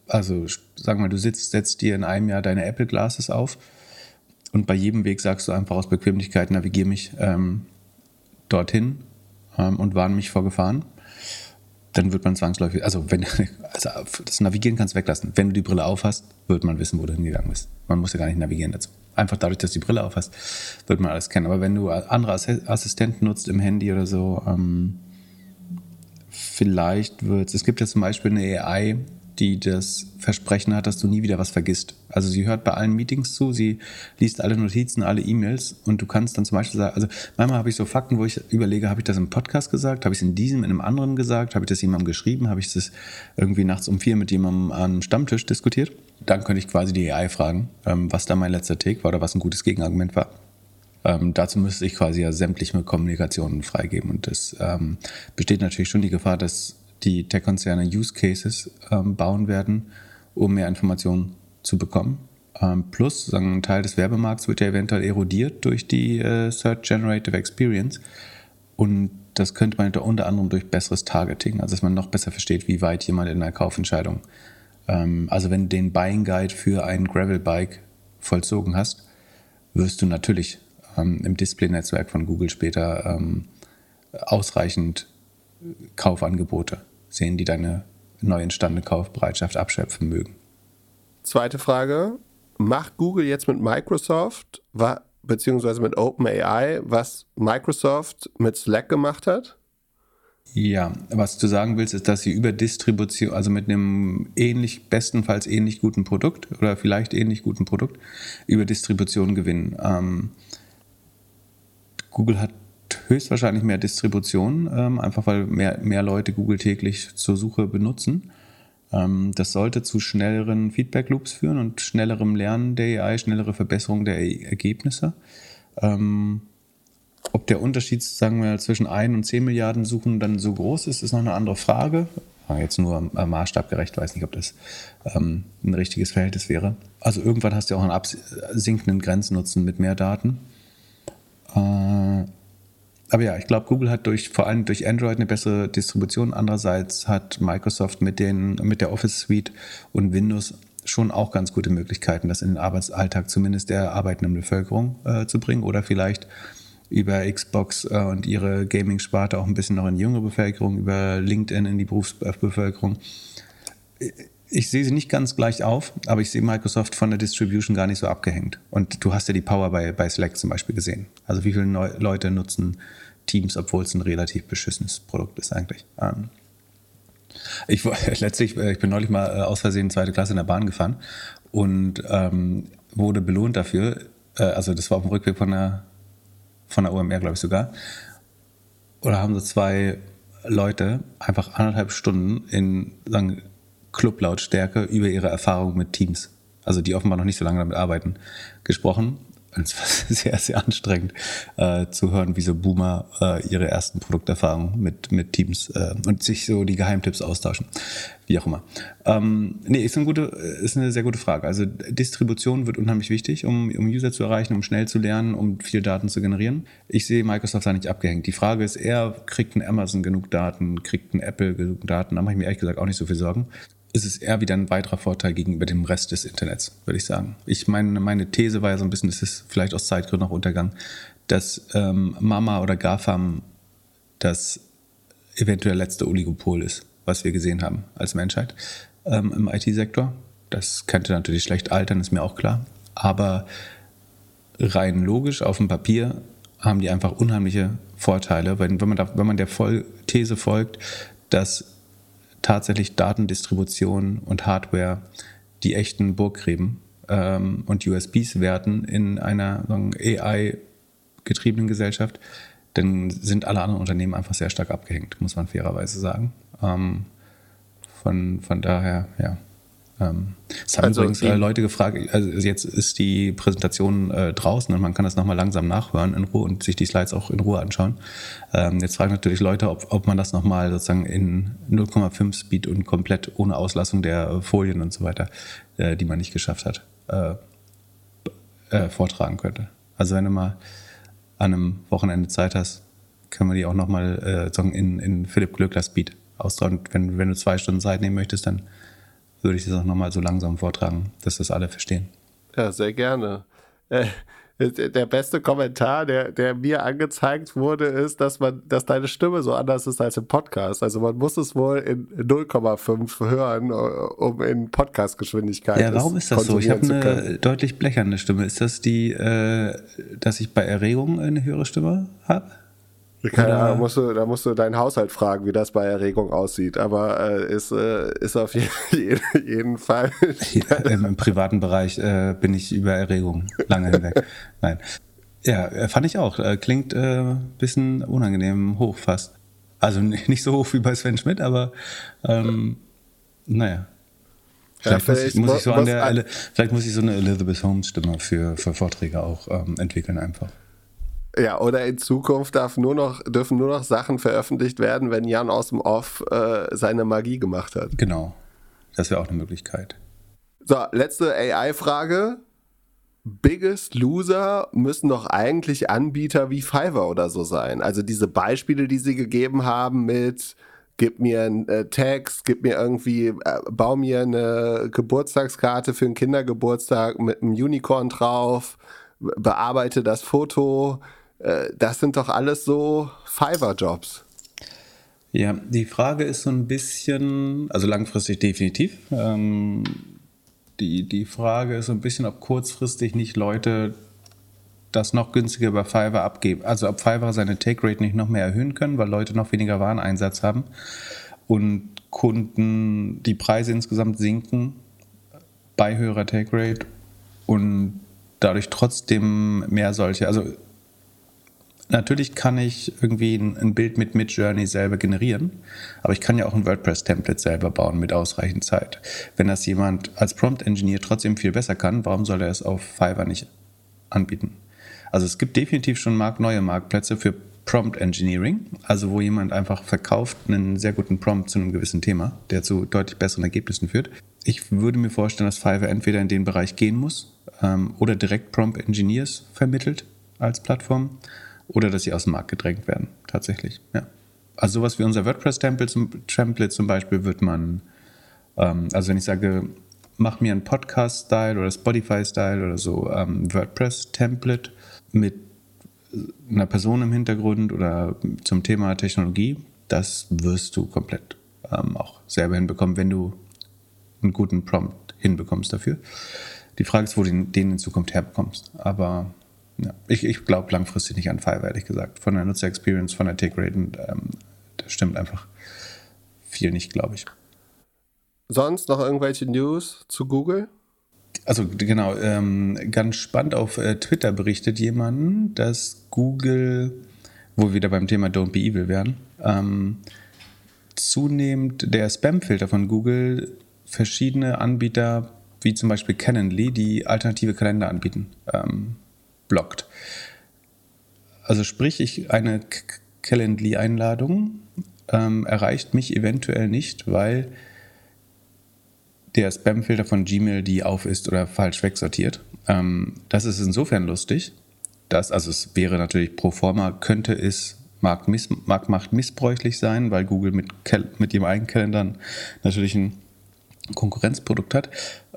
S2: also sagen wir mal, du sitzt, setzt dir in einem Jahr deine Apple Glasses auf und bei jedem Weg sagst du einfach aus Bequemlichkeit, navigiere mich ähm, dorthin ähm, und warne mich vor Gefahren. Dann wird man zwangsläufig, also wenn also das Navigieren kannst du weglassen. Wenn du die Brille aufhast, wird man wissen, wo du hingegangen bist. Man muss ja gar nicht navigieren dazu. Einfach dadurch, dass du die Brille aufhast, wird man alles kennen. Aber wenn du andere Assistenten nutzt im Handy oder so, ähm, vielleicht wird es. Es gibt ja zum Beispiel eine AI, die das Versprechen hat, dass du nie wieder was vergisst. Also sie hört bei allen Meetings zu, sie liest alle Notizen, alle E-Mails und du kannst dann zum Beispiel sagen, also manchmal habe ich so Fakten, wo ich überlege, habe ich das im Podcast gesagt, habe ich es in diesem, in einem anderen gesagt, habe ich das jemandem geschrieben, habe ich das irgendwie nachts um vier mit jemandem am Stammtisch diskutiert. Dann könnte ich quasi die AI fragen, ähm, was da mein letzter Take war oder was ein gutes Gegenargument war. Ähm, dazu müsste ich quasi ja sämtliche Kommunikationen freigeben und es ähm, besteht natürlich schon die Gefahr, dass die Tech-Konzerne Use Cases ähm, bauen werden, um mehr Informationen zu bekommen. Ähm, plus, sagen, ein Teil des Werbemarkts wird ja eventuell erodiert durch die äh, Search Generative Experience. Und das könnte man unter anderem durch besseres Targeting, also dass man noch besser versteht, wie weit jemand in einer Kaufentscheidung, ähm, also wenn du den Buying Guide für ein Gravel-Bike vollzogen hast, wirst du natürlich ähm, im Display-Netzwerk von Google später ähm, ausreichend Kaufangebote sehen, die deine neu entstandene Kaufbereitschaft abschöpfen mögen.
S1: Zweite Frage. Macht Google jetzt mit Microsoft, beziehungsweise mit OpenAI, was Microsoft mit Slack gemacht hat?
S2: Ja, was du sagen willst, ist, dass sie über Distribution, also mit einem ähnlich, bestenfalls ähnlich guten Produkt oder vielleicht ähnlich guten Produkt, über Distribution gewinnen. Ähm, Google hat höchstwahrscheinlich mehr Distribution, ähm, einfach weil mehr, mehr Leute Google täglich zur Suche benutzen. Ähm, das sollte zu schnelleren Feedback-Loops führen und schnellerem Lernen der AI, schnellere Verbesserung der Ergebnisse. Ähm, ob der Unterschied, sagen wir, zwischen 1 und 10 Milliarden Suchen dann so groß ist, ist noch eine andere Frage. Jetzt nur äh, maßstabgerecht, weiß nicht, ob das ähm, ein richtiges Verhältnis wäre. Also irgendwann hast du auch einen absinkenden Grenznutzen mit mehr Daten. Äh, aber ja, ich glaube, Google hat durch, vor allem durch Android eine bessere Distribution. Andererseits hat Microsoft mit, den, mit der Office Suite und Windows schon auch ganz gute Möglichkeiten, das in den Arbeitsalltag zumindest der arbeitenden Bevölkerung äh, zu bringen oder vielleicht über Xbox äh, und ihre Gaming-Sparte auch ein bisschen noch in die junge Bevölkerung, über LinkedIn in die Berufsbevölkerung. Ich sehe sie nicht ganz gleich auf, aber ich sehe Microsoft von der Distribution gar nicht so abgehängt. Und du hast ja die Power bei, bei Slack zum Beispiel gesehen. Also wie viele Neu Leute nutzen Teams, obwohl es ein relativ beschissenes Produkt ist eigentlich. Ähm, ich, letztlich, äh, ich bin neulich mal äh, aus Versehen zweite Klasse in der Bahn gefahren und ähm, wurde belohnt dafür. Äh, also das war auf dem Rückweg von der, von der OMR, glaube ich sogar. Oder haben so zwei Leute einfach anderthalb Stunden in sagen, Clublautstärke über ihre Erfahrung mit Teams, also die offenbar noch nicht so lange damit arbeiten, gesprochen es war sehr, sehr anstrengend äh, zu hören, wie so Boomer äh, ihre ersten Produkterfahrungen mit, mit Teams äh, und sich so die Geheimtipps austauschen. Wie auch immer. Ähm, nee, ist eine, gute, ist eine sehr gute Frage. Also Distribution wird unheimlich wichtig, um, um User zu erreichen, um schnell zu lernen, um viel Daten zu generieren. Ich sehe Microsoft da nicht abgehängt. Die Frage ist eher, kriegt ein Amazon genug Daten, kriegt ein Apple genug Daten? Da mache ich mir ehrlich gesagt auch nicht so viel Sorgen ist es eher wieder ein weiterer Vorteil gegenüber dem Rest des Internets, würde ich sagen. Ich meine, meine These war ja so ein bisschen, es ist vielleicht aus Zeitgründen auch untergegangen, dass ähm, Mama oder GAFAM das eventuell letzte Oligopol ist, was wir gesehen haben als Menschheit ähm, im IT-Sektor. Das könnte natürlich schlecht altern, ist mir auch klar. Aber rein logisch auf dem Papier haben die einfach unheimliche Vorteile, wenn, wenn, man, da, wenn man der Voll These folgt, dass tatsächlich Datendistribution und Hardware die echten Burggräben ähm, und USBs werten in einer AI-getriebenen Gesellschaft, dann sind alle anderen Unternehmen einfach sehr stark abgehängt, muss man fairerweise sagen. Ähm, von, von daher, ja. Ähm, es haben also übrigens äh, Leute gefragt, also jetzt ist die Präsentation äh, draußen und man kann das nochmal langsam nachhören in Ruhe und sich die Slides auch in Ruhe anschauen. Ähm, jetzt fragen natürlich Leute, ob, ob man das nochmal sozusagen in 0,5 Speed und komplett ohne Auslassung der Folien und so weiter, äh, die man nicht geschafft hat, äh, äh, vortragen könnte. Also wenn du mal an einem Wochenende Zeit hast, können wir die auch nochmal äh, sozusagen in, in Philipp Glöckler Speed austragen. Wenn, wenn du zwei Stunden Zeit nehmen möchtest, dann würde ich das auch nochmal so langsam vortragen, dass das alle verstehen.
S1: Ja, sehr gerne. Äh, der beste Kommentar, der, der mir angezeigt wurde, ist, dass man, dass deine Stimme so anders ist als im Podcast. Also man muss es wohl in 0,5 hören, um in Podcast-Geschwindigkeit.
S2: Ja, warum ist das so? Ich habe eine deutlich blechernde Stimme. Ist das die, äh, dass ich bei Erregung eine höhere Stimme habe?
S1: Keine Ahnung, musst du, da musst du deinen Haushalt fragen, wie das bei Erregung aussieht. Aber äh, ist, äh, ist auf jeden, jeden Fall.
S2: Ja, Im privaten Bereich äh, bin ich über Erregung lange hinweg. Nein. Ja, äh, fand ich auch. Äh, klingt ein äh, bisschen unangenehm hoch fast. Also nicht so hoch wie bei Sven Schmidt, aber ähm, naja. Vielleicht, ja, vielleicht, muss, ich, muss ich so an der, vielleicht muss ich so eine Elizabeth Holmes Stimme für, für Vorträge auch ähm, entwickeln einfach.
S1: Ja, oder in Zukunft darf nur noch, dürfen nur noch Sachen veröffentlicht werden, wenn Jan aus dem Off äh, seine Magie gemacht hat.
S2: Genau. Das wäre auch eine Möglichkeit.
S1: So, letzte AI-Frage. Biggest Loser müssen doch eigentlich Anbieter wie Fiverr oder so sein. Also diese Beispiele, die sie gegeben haben mit gib mir einen äh, Text, gib mir irgendwie, äh, bau mir eine Geburtstagskarte für einen Kindergeburtstag mit einem Unicorn drauf, bearbeite das Foto, das sind doch alles so Fiverr-Jobs.
S2: Ja, die Frage ist so ein bisschen, also langfristig definitiv. Ähm, die, die Frage ist so ein bisschen, ob kurzfristig nicht Leute das noch günstiger bei Fiverr abgeben. Also ob Fiverr seine Take Rate nicht noch mehr erhöhen können, weil Leute noch weniger Wareneinsatz haben und Kunden die Preise insgesamt sinken bei höherer Take Rate und dadurch trotzdem mehr solche, also natürlich kann ich irgendwie ein, ein Bild mit Midjourney selber generieren, aber ich kann ja auch ein WordPress-Template selber bauen mit ausreichend Zeit. Wenn das jemand als Prompt-Engineer trotzdem viel besser kann, warum soll er es auf Fiverr nicht anbieten? Also es gibt definitiv schon mark neue Marktplätze für Prompt Engineering, also wo jemand einfach verkauft einen sehr guten Prompt zu einem gewissen Thema, der zu deutlich besseren Ergebnissen führt. Ich würde mir vorstellen, dass Fiverr entweder in den Bereich gehen muss ähm, oder direkt Prompt Engineers vermittelt als Plattform oder dass sie aus dem Markt gedrängt werden, tatsächlich. Ja. Also sowas wie unser WordPress-Template zum, Template zum Beispiel wird man, ähm, also wenn ich sage, mach mir ein Podcast-Style oder Spotify-Style oder so ähm, WordPress-Template mit einer Person im Hintergrund oder zum Thema Technologie, das wirst du komplett ähm, auch selber hinbekommen, wenn du einen guten Prompt hinbekommst dafür. Die Frage ist, wo du den in Zukunft herbekommst. Aber Ja. Ich, ich glaube langfristig nicht an Fiverr, ehrlich gesagt. Von der Nutzer-Experience, von der Take-Rate, ähm, das stimmt einfach viel nicht, glaube ich.
S1: Sonst noch irgendwelche News zu Google?
S2: Also genau, ähm, ganz spannend auf äh, Twitter berichtet jemand, dass Google, wo wir wieder beim Thema Don't Be Evil wären, ähm, zunehmend der Spam-Filter von Google verschiedene Anbieter, wie zum Beispiel Calendly, die alternative Kalender anbieten, ähm, blockt. Also sprich, ich eine Calendly-Einladung ähm, erreicht mich eventuell nicht, weil der Spamfilter von Gmail die auf ist oder falsch wegsortiert. Ähm, das ist insofern lustig, dass, also es wäre natürlich pro forma, könnte es mag, miss, mag macht missbräuchlich sein, weil Google mit, mit ihrem eigenen Kalender natürlich ein Konkurrenzprodukt hat.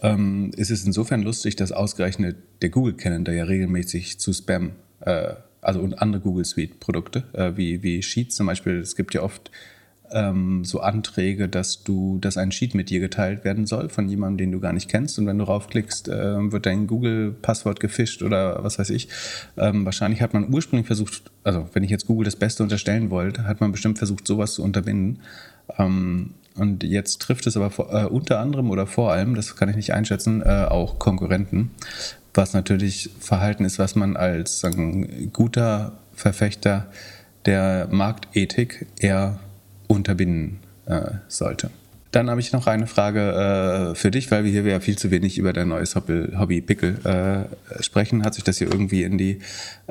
S2: Ähm, es ist insofern lustig, dass ausgerechnet der Google Calendar ja regelmäßig zu Spam, äh, also und andere Google Suite Produkte, äh, wie, wie Sheets zum Beispiel, es gibt ja oft ähm, so Anträge, dass du, dass ein Sheet mit dir geteilt werden soll von jemandem, den du gar nicht kennst. Und wenn du raufklickst, äh, wird dein Google-Passwort gefischt oder was weiß ich. Ähm, wahrscheinlich hat man ursprünglich versucht, also wenn ich jetzt Google das Beste unterstellen wollte, hat man bestimmt versucht, sowas zu unterbinden. Ähm, und jetzt trifft es aber vor, äh, unter anderem oder vor allem, das kann ich nicht einschätzen, äh, auch Konkurrenten, was natürlich Verhalten ist, was man als sagen, guter Verfechter der Marktethik eher unterbinden äh, sollte. Dann habe ich noch eine Frage äh, für dich, weil wir hier ja viel zu wenig über dein neues Hobby, Hobby Pickel äh, sprechen. Hat sich das hier irgendwie in die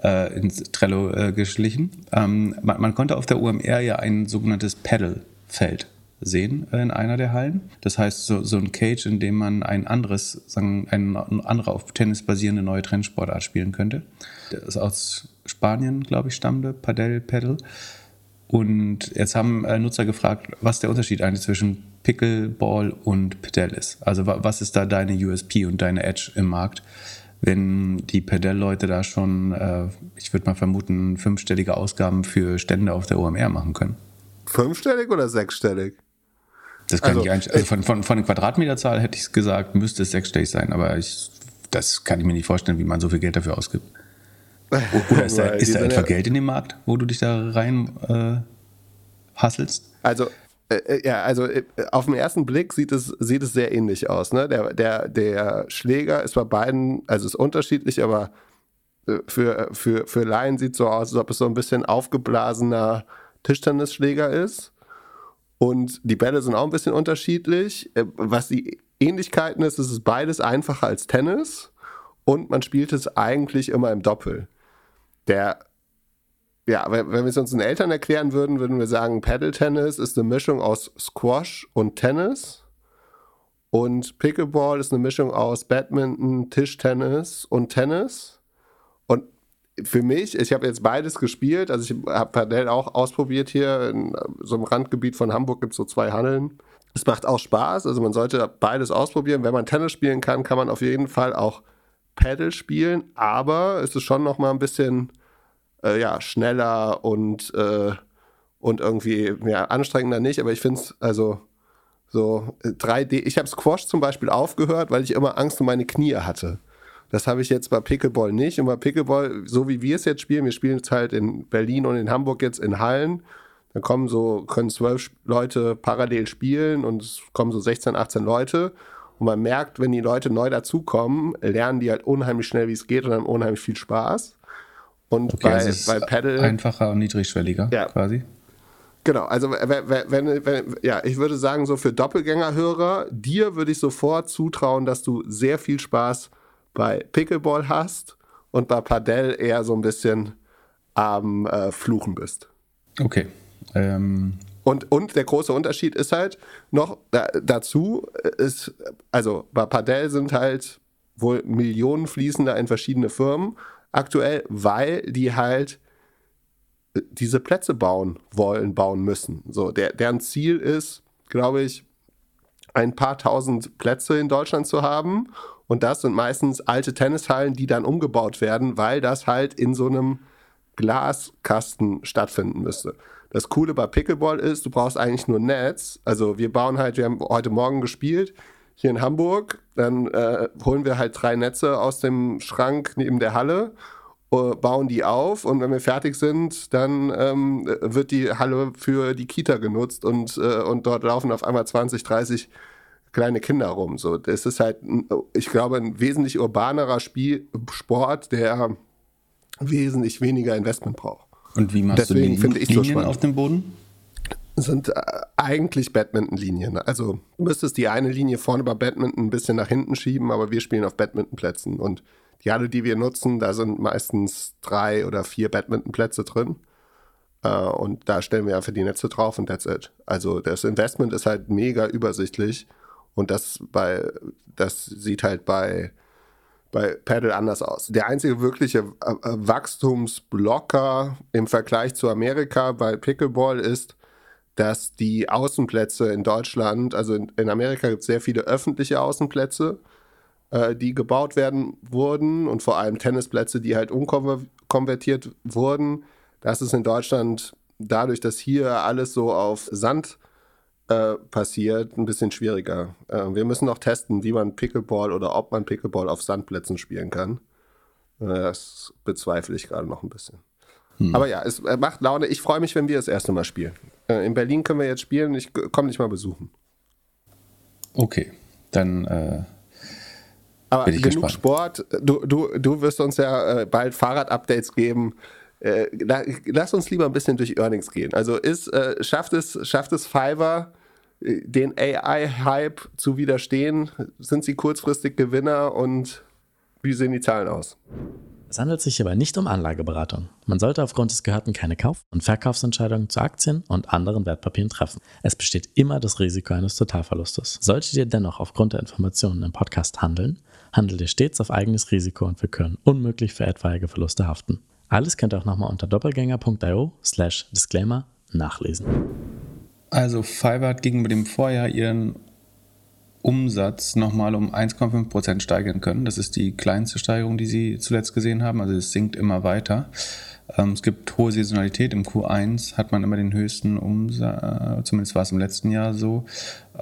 S2: äh, ins Trello äh, geschlichen? Ähm, man, man, konnte auf der UMR ja ein sogenanntes Pedal-Feld sehen äh, in einer der Hallen. Das heißt, so, so ein Cage, in dem man ein anderes, sagen, eine andere auf Tennis basierende neue Trendsportart spielen könnte. Das ist aus Spanien, glaube ich, stammte, Padel, Pedal. Und jetzt haben äh, Nutzer gefragt, was der Unterschied eigentlich zwischen Pickleball und Pedal ist. Also was ist da deine USP und deine Edge im Markt, wenn die Pedal-Leute da schon, äh, ich würde mal vermuten, fünfstellige Ausgaben für Stände auf der OMR machen können?
S1: Fünfstellig oder sechsstellig?
S2: Das kann also, ich eigentlich, also von, von, von der Quadratmeterzahl hätte ich gesagt, müsste es sechsstellig sein, aber ich, das kann ich mir nicht vorstellen, wie man so viel Geld dafür ausgibt. Oder ist da, ist da etwa Geld in dem Markt, wo du dich da rein äh, hasselst?
S1: Also, äh, äh, ja, also äh, auf den ersten Blick sieht es, sieht es sehr ähnlich aus. Ne? Der, der, der Schläger ist bei beiden, also ist unterschiedlich, aber für, für, für Laien sieht es so aus, als ob es so ein bisschen aufgeblasener Tischtennisschläger ist. Und die Bälle sind auch ein bisschen unterschiedlich. Was die Ähnlichkeiten ist, ist es beides einfacher als Tennis und man spielt es eigentlich immer im Doppel der, ja, wenn, wenn wir es unseren Eltern erklären würden, würden wir sagen, Paddle Tennis ist eine Mischung aus Squash und Tennis. Und Pickleball ist eine Mischung aus Badminton, Tischtennis und Tennis. Für mich, ich habe jetzt beides gespielt, also ich habe Padel auch ausprobiert hier, in so einem Randgebiet von Hamburg gibt es so zwei Hallen. Es macht auch Spaß, also man sollte beides ausprobieren. Wenn man Tennis spielen kann, kann man auf jeden Fall auch Paddle spielen, aber es ist schon noch mal ein bisschen äh, ja, schneller und, äh, und irgendwie ja, anstrengender nicht, aber ich finde es, also so 3D. Äh, ich habe Squash zum Beispiel aufgehört, weil ich immer Angst um meine Knie hatte. Das habe ich jetzt bei Pickleball nicht. Und bei Pickleball, so wie wir es jetzt spielen, wir spielen es halt in Berlin und in Hamburg jetzt in Hallen. Dann kommen so, können zwölf Leute parallel spielen und es kommen so 16, 18 Leute. Und man merkt, wenn die Leute neu dazukommen, lernen die halt unheimlich schnell, wie es geht und haben unheimlich viel Spaß. Und okay, bei, also bei Paddle.
S2: Einfacher und niedrigschwelliger ja. quasi.
S1: Genau, also wenn, wenn, wenn, ja, ich würde sagen, so für Doppelgängerhörer, dir würde ich sofort zutrauen, dass du sehr viel Spaß bei Pickleball hast und bei Padel eher so ein bisschen am äh, Fluchen bist.
S2: Okay. Ähm.
S1: Und, und der große Unterschied ist halt noch da, dazu, ist, also bei Padel sind halt wohl Millionen fließen da in verschiedene Firmen aktuell, weil die halt äh, diese Plätze bauen wollen, bauen müssen. So, der, deren Ziel ist, glaube ich, ein paar tausend Plätze in Deutschland zu haben. Und das sind meistens alte Tennishallen, die dann umgebaut werden, weil das halt in so einem Glaskasten stattfinden müsste. Das Coole bei Pickleball ist, du brauchst eigentlich nur Netz. Also wir bauen halt, wir haben heute Morgen gespielt hier in Hamburg. Dann äh, holen wir halt drei Netze aus dem Schrank neben der Halle äh, bauen die auf und wenn wir fertig sind, dann ähm, wird die Halle für die Kita genutzt und, äh, und dort laufen auf einmal 20, 30 kleine Kinder rum. So, das ist halt, ich glaube, ein wesentlich urbanerer Spiel, Sport, der wesentlich weniger Investment braucht.
S2: Und wie machst
S1: Deswegen
S2: du
S1: finde ich so
S2: Linien auf dem Boden?
S1: sind äh, eigentlich Badminton-Linien. Also du müsstest die eine Linie vorne bei Badminton ein bisschen nach hinten schieben, aber wir spielen auf Badmintonplätzen. Und die Halle, die wir nutzen, da sind meistens drei oder vier Badmintonplätze drin. Äh, und da stellen wir einfach die Netze drauf und that's it. Also das Investment ist halt mega übersichtlich. Und das bei, das sieht halt bei, bei Paddle anders aus. Der einzige wirkliche äh, Wachstumsblocker im Vergleich zu Amerika bei Pickleball ist, dass die Außenplätze in Deutschland, also in, in Amerika gibt es sehr viele öffentliche Außenplätze, äh, die gebaut werden wurden und vor allem Tennisplätze, die halt umkonvertiert wurden. Das ist in Deutschland dadurch, dass hier alles so auf Sand äh, passiert, ein bisschen schwieriger. Äh, wir müssen noch testen, wie man Pickleball oder ob man Pickleball auf Sandplätzen spielen kann. Äh, das bezweifle ich gerade noch ein bisschen. Hm. Aber ja, es macht Laune. Ich freue mich, wenn wir das erste Mal spielen. Äh, in Berlin können wir jetzt spielen. Ich komme nicht mal besuchen.
S2: Okay, dann. Äh,
S1: Aber
S2: bin ich
S1: genug
S2: gespannt.
S1: Sport. Du, du, du wirst uns ja äh, bald Fahrrad-Updates geben. Äh, lass uns lieber ein bisschen durch Earnings gehen. Also ist, äh, schafft, es, schafft es Fiverr, äh, den AI-Hype zu widerstehen? Sind sie kurzfristig Gewinner und wie sehen die Zahlen aus?
S3: Es handelt sich hierbei nicht um Anlageberatung. Man sollte aufgrund des Gehörten keine Kauf- und Verkaufsentscheidungen zu Aktien und anderen Wertpapieren treffen. Es besteht immer das Risiko eines Totalverlustes. Solltet ihr dennoch aufgrund der Informationen im Podcast handeln, handelt ihr stets auf eigenes Risiko und wir können unmöglich für etwaige Verluste haften. Alles könnt ihr auch nochmal unter doppelgänger.io slash disclaimer nachlesen.
S2: Also Fiverr hat gegenüber dem Vorjahr ihren Umsatz nochmal um 1,5 Prozent steigern können. Das ist die kleinste Steigerung, die sie zuletzt gesehen haben. Also es sinkt immer weiter. Ähm, es gibt hohe Saisonalität. Im Q1 hat man immer den höchsten Umsatz, zumindest war es im letzten Jahr so.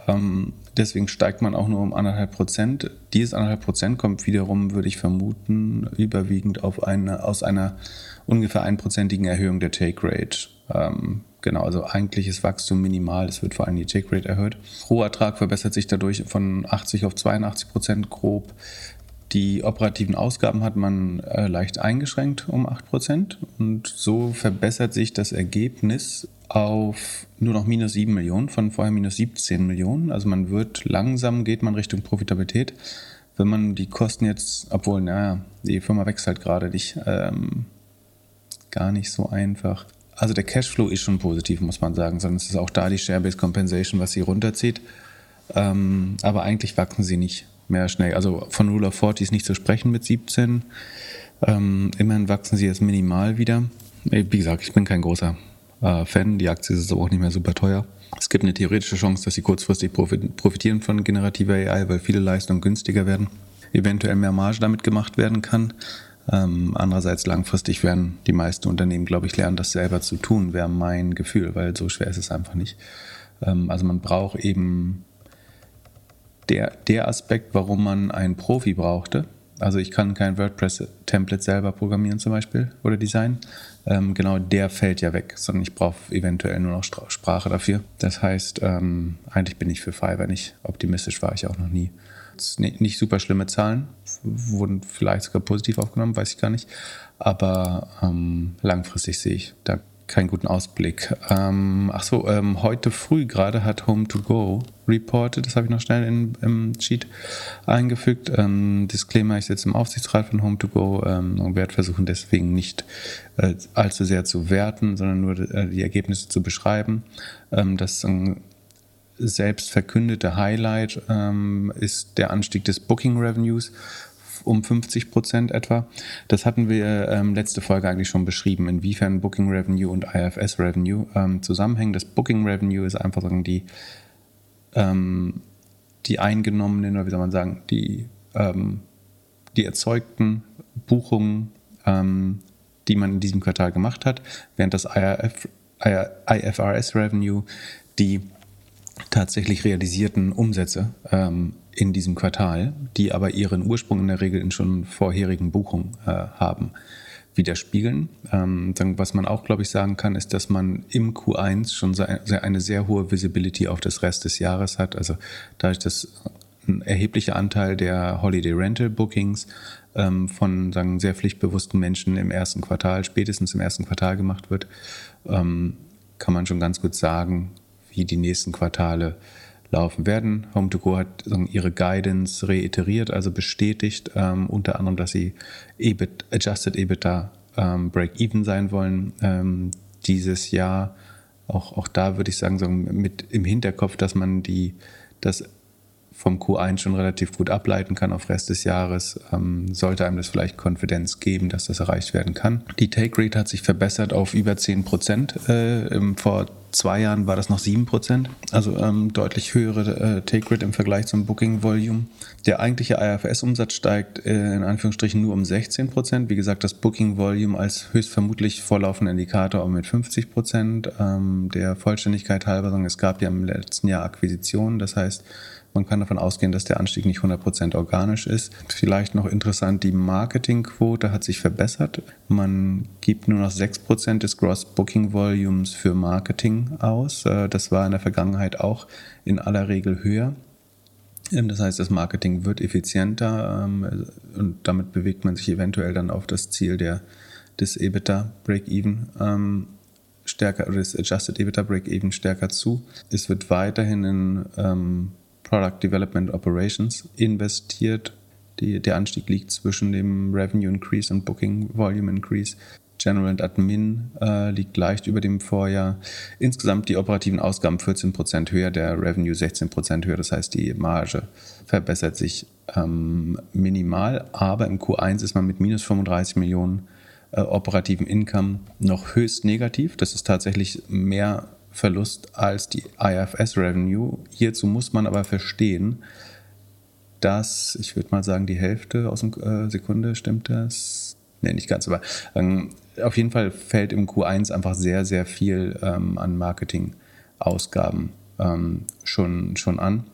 S2: Ähm, deswegen steigt man auch nur um 1,5 Prozent. Dieses 1,5 Prozent kommt wiederum, würde ich vermuten, überwiegend auf eine, aus einer ungefähr einprozentigen Erhöhung der Take Rate. Ähm, genau, also eigentliches Wachstum minimal, es wird vor allem die Take Rate erhöht. Rohertrag verbessert sich dadurch von 80 auf 82 Prozent grob. Die operativen Ausgaben hat man äh, leicht eingeschränkt um 8 Prozent und so verbessert sich das Ergebnis auf nur noch minus 7 Millionen von vorher minus 17 Millionen. Also man wird langsam, geht man Richtung Profitabilität. Wenn man die Kosten jetzt, obwohl, naja, die Firma wächst halt gerade nicht, ähm, gar nicht so einfach. Also der Cashflow ist schon positiv, muss man sagen, sondern es ist auch da die Share-Based Compensation, was sie runterzieht. Ähm, aber eigentlich wachsen sie nicht mehr schnell. Also von Rule of 40 ist nicht zu sprechen mit 17. Ähm, immerhin wachsen sie jetzt minimal wieder. Wie gesagt, ich bin kein großer äh, Fan. Die Aktie ist aber auch nicht mehr super teuer. Es gibt eine theoretische Chance, dass sie kurzfristig profitieren von generativer AI, weil viele Leistungen günstiger werden. Eventuell mehr Marge damit gemacht werden kann. Ähm, andererseits langfristig werden die meisten Unternehmen, glaube ich, lernen, das selber zu tun, wäre mein Gefühl, weil so schwer ist es einfach nicht. Ähm, also man braucht eben der, der Aspekt, warum man einen Profi brauchte. Also ich kann kein WordPress-Template selber programmieren zum Beispiel oder designen. Ähm, genau der fällt ja weg, sondern ich brauche eventuell nur noch Sprache dafür. Das heißt, ähm, eigentlich bin ich für Fiverr nicht optimistisch, war ich auch noch nie nicht super schlimme Zahlen, wurden vielleicht sogar positiv aufgenommen, weiß ich gar nicht. Aber ähm, langfristig sehe ich da keinen guten Ausblick. Ähm, ach so, ähm, heute früh gerade hat Home2Go reported, das habe ich noch schnell in, im Sheet eingefügt. Ähm, Disclaimer, ich sitze im Aufsichtsrat von Home2Go ähm, und werde versuchen deswegen nicht äh, allzu sehr zu werten, sondern nur äh, die Ergebnisse zu beschreiben. Ähm, das selbst verkündete Highlight ähm, ist der Anstieg des Booking Revenues um 50 Prozent etwa. Das hatten wir ähm, letzte Folge eigentlich schon beschrieben, inwiefern Booking Revenue und IFS Revenue ähm, zusammenhängen. Das Booking Revenue ist einfach sagen, die, ähm, die eingenommenen, oder wie soll man sagen, die, ähm, die erzeugten Buchungen, ähm, die man in diesem Quartal gemacht hat, während das IRF, IFRS Revenue die tatsächlich realisierten Umsätze ähm, in diesem Quartal, die aber ihren Ursprung in der Regel in schon vorherigen Buchungen äh, haben. widerspiegeln. Ähm, was man auch, glaube ich, sagen kann, ist, dass man im Q1 schon eine sehr hohe Visibility auf das Rest des Jahres hat. Also dadurch, dass ein erheblicher Anteil der Holiday Rental Bookings ähm, von sagen, sehr pflichtbewussten Menschen im ersten Quartal, spätestens im ersten Quartal gemacht wird, ähm, kann man schon ganz gut sagen, wie die nächsten Quartale laufen werden. Home2Go hat ihre Guidance reiteriert, also bestätigt, ähm, unter anderem, dass sie EBIT, Adjusted EBITDA ähm, Break-Even sein wollen ähm, dieses Jahr. Auch, auch da würde ich sagen, so mit im Hinterkopf, dass man die, das vom Q1 schon relativ gut ableiten kann auf Rest des Jahres, ähm, sollte einem das vielleicht Konfidenz geben, dass das erreicht werden kann. Die Take Rate hat sich verbessert auf über 10 Prozent. Äh, vor zwei Jahren war das noch 7 Prozent, also ähm, deutlich höhere äh, Take Rate im Vergleich zum Booking Volume. Der eigentliche IFS-Umsatz steigt äh, in Anführungsstrichen nur um 16 Prozent. Wie gesagt, das Booking Volume als höchstvermutlich vorlaufender Indikator auch mit 50 Prozent. Ähm, der Vollständigkeit halber, es gab ja im letzten Jahr Akquisitionen, das heißt, man kann davon ausgehen, dass der Anstieg nicht 100% organisch ist. Vielleicht noch interessant, die Marketingquote hat sich verbessert. Man gibt nur noch 6% des Gross Booking Volumes für Marketing aus. Äh, das war in der Vergangenheit auch in aller Regel höher. Ähm, das heißt, das Marketing wird effizienter ähm, und damit bewegt man sich eventuell dann auf das Ziel der, des EBITDA Break-Even ähm, stärker oder des Adjusted EBITDA Break-Even stärker zu. Es wird weiterhin in Product Development Operations investiert. Die, der Anstieg liegt zwischen dem Revenue Increase und Booking Volume Increase. General and Admin äh, liegt leicht über dem Vorjahr. Insgesamt die operativen Ausgaben 14% höher, der Revenue 16% höher. Das heißt, die Marge verbessert sich ähm, minimal, aber im Q1 ist man mit minus 35 Millionen äh, operativen Income noch höchst negativ. Das ist tatsächlich mehr Verlust als die IFS-Revenue. Hierzu muss man aber verstehen, dass, ich würde mal sagen, die Hälfte aus dem äh, Sekunde, stimmt das? Ne, nicht ganz, aber ähm, auf jeden Fall fällt im Q1 einfach sehr, sehr viel ähm, an Marketingausgaben ähm, schon, schon an.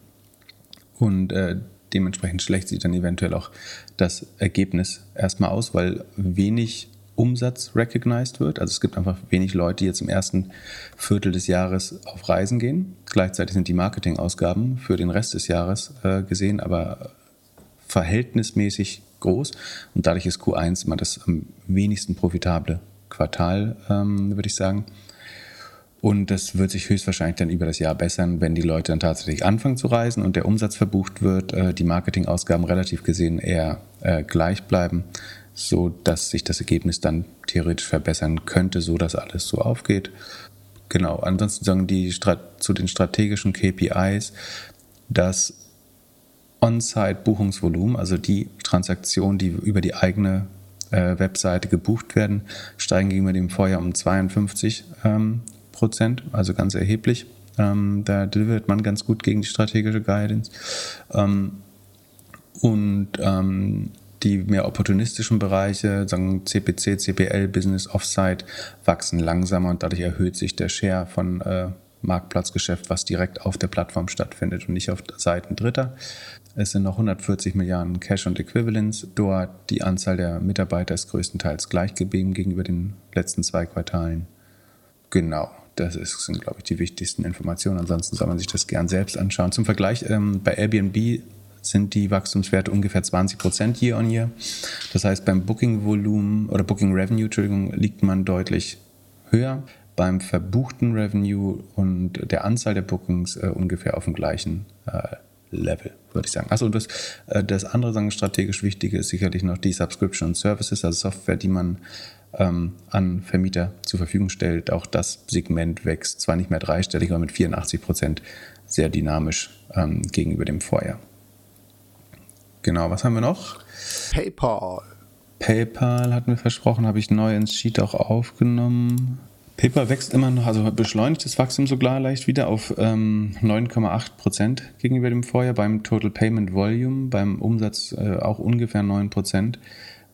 S2: Und äh, dementsprechend schlecht sieht dann eventuell auch das Ergebnis erstmal aus, weil wenig Umsatz recognized wird. Also es gibt einfach wenig Leute, die jetzt im ersten Viertel des Jahres auf Reisen gehen. Gleichzeitig sind die Marketingausgaben für den Rest des Jahres äh, gesehen, aber verhältnismäßig groß. Und dadurch ist Q1 immer das am wenigsten profitable Quartal, ähm, würde ich sagen. Und das wird sich höchstwahrscheinlich dann über das Jahr bessern, wenn die Leute dann tatsächlich anfangen zu reisen und der Umsatz verbucht wird, äh, die Marketingausgaben relativ gesehen eher äh, gleich bleiben so dass sich das Ergebnis dann theoretisch verbessern könnte, so dass alles so aufgeht. Genau, ansonsten sagen die zu den strategischen KPIs, das On-Site-Buchungsvolumen, also die Transaktionen, die über die eigene äh, Webseite gebucht werden, steigen gegenüber dem Vorjahr um 52 ähm, Prozent, also ganz erheblich. Ähm, da delivert man ganz gut gegen die strategische Guidance. Ähm, und ähm, die mehr opportunistischen Bereiche, sagen CPC, CPL, Business Offsite, wachsen langsamer und dadurch erhöht sich der Share von äh, Marktplatzgeschäft, was direkt auf der Plattform stattfindet und nicht auf Seiten Dritter. Es sind noch 140 Milliarden Cash und Equivalents dort. Die Anzahl der Mitarbeiter ist größtenteils gleich geblieben gegenüber den letzten zwei Quartalen. Genau, das ist, sind, glaube ich, die wichtigsten Informationen. Ansonsten soll man sich das gern selbst anschauen. Zum Vergleich, ähm, bei Airbnb sind die Wachstumswerte ungefähr 20 Prozent year on year. Das heißt, beim Booking-Volumen oder Booking-Revenue, Entschuldigung, liegt man deutlich höher. Beim verbuchten Revenue und der Anzahl der Bookings äh, ungefähr auf dem gleichen äh, Level, würde ich sagen. Achso, und das, äh, das andere sagen, strategisch Wichtige ist sicherlich noch die Subscription Services, also Software, die man ähm, an Vermieter zur Verfügung stellt. Auch das Segment wächst zwar nicht mehr dreistellig, aber mit 84 Prozent sehr dynamisch ähm, gegenüber dem Vorjahr. Genau, was haben wir noch?
S1: PayPal.
S2: PayPal hatten wir versprochen, habe ich neu ins Sheet auch aufgenommen. PayPal wächst immer noch, also beschleunigt das Wachstum sogar leicht wieder auf ähm, 9,8 Prozent gegenüber dem Vorjahr beim Total Payment Volume, beim Umsatz äh, auch ungefähr 9 Prozent.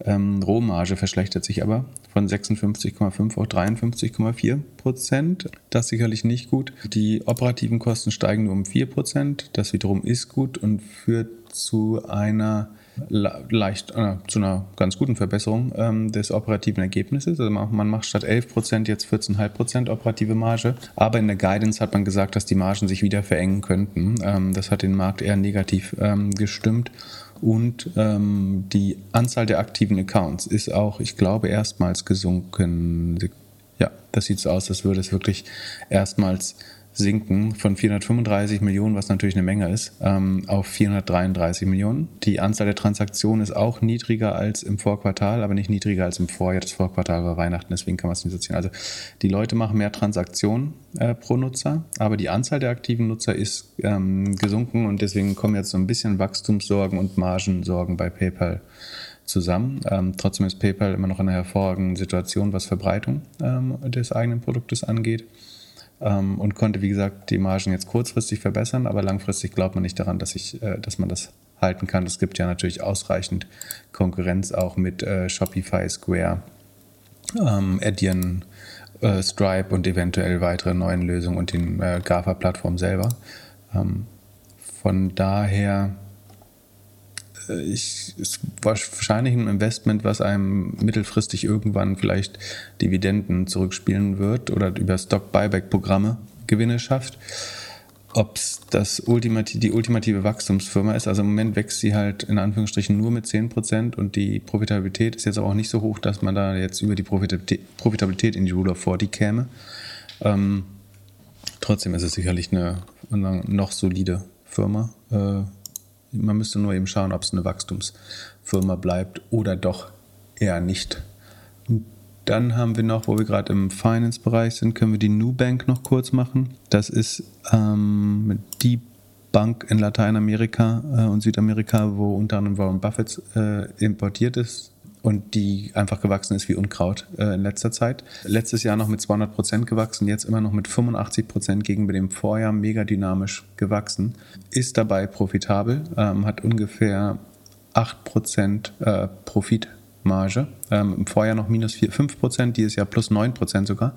S2: Ähm, Rohmarge verschlechtert sich aber von 56,5 auf 53,4 Prozent. Das ist sicherlich nicht gut. Die operativen Kosten steigen nur um 4 Prozent. Das wiederum ist gut und führt zu einer leicht äh, zu einer ganz guten Verbesserung ähm, des operativen Ergebnisses. Also man, man macht statt 11% jetzt 14,5% operative Marge. Aber in der Guidance hat man gesagt, dass die Margen sich wieder verengen könnten. Ähm, das hat den Markt eher negativ ähm, gestimmt. Und ähm, die Anzahl der aktiven Accounts ist auch, ich glaube, erstmals gesunken. Ja, das sieht so aus, als würde es wirklich erstmals sinken von 435 Millionen, was natürlich eine Menge ist, ähm, auf 433 Millionen. Die Anzahl der Transaktionen ist auch niedriger als im Vorquartal, aber nicht niedriger als im Vorjahr. Das Vorquartal war Weihnachten, deswegen kann man es nicht so ziehen. Also die Leute machen mehr Transaktionen äh, pro Nutzer, aber die Anzahl der aktiven Nutzer ist ähm, gesunken und deswegen kommen jetzt so ein bisschen Wachstumssorgen und Margensorgen bei PayPal zusammen. Ähm, trotzdem ist PayPal immer noch in einer hervorragenden Situation, was Verbreitung ähm, des eigenen Produktes angeht ähm, und konnte, wie gesagt, die Margen jetzt kurzfristig verbessern, aber langfristig glaubt man nicht daran, dass, ich, äh, dass man das halten kann. Es gibt ja natürlich ausreichend Konkurrenz auch mit äh, Shopify, Square, ähm, Adyen, äh, Stripe und eventuell weitere neuen Lösungen und den äh, GAFA-Plattform selber. Ähm, von daher ich, ist wahrscheinlich ein Investment, was einem mittelfristig irgendwann vielleicht Dividenden zurückspielen wird oder über Stock-Buyback-Programme Gewinne schafft. Ob es Ultimati die ultimative Wachstumsfirma ist, also im Moment wächst sie halt in Anführungsstrichen nur mit 10% und die Profitabilität ist jetzt auch nicht so hoch, dass man da jetzt über die Profitabilität in die Rule of 40 käme. Ähm, trotzdem ist es sicherlich eine, eine noch solide Firma. Äh, man müsste nur eben schauen, ob es eine Wachstumsfirma bleibt oder doch eher nicht. Und dann haben wir noch, wo wir gerade im Finance-Bereich sind, können wir die Nubank noch kurz machen. Das ist ähm, die Bank in Lateinamerika äh, und Südamerika, wo unter anderem Warren Buffett äh, importiert ist und die einfach gewachsen ist wie Unkraut äh, in letzter Zeit. Letztes Jahr noch mit 200 Prozent gewachsen, jetzt immer noch mit 85 Prozent gegenüber dem Vorjahr mega dynamisch gewachsen. Ist dabei profitabel, ähm, hat ungefähr 8 Prozent äh, Profitmarge. Ähm, Im Vorjahr noch minus 4, 5 Prozent, dieses Jahr plus 9 Prozent sogar.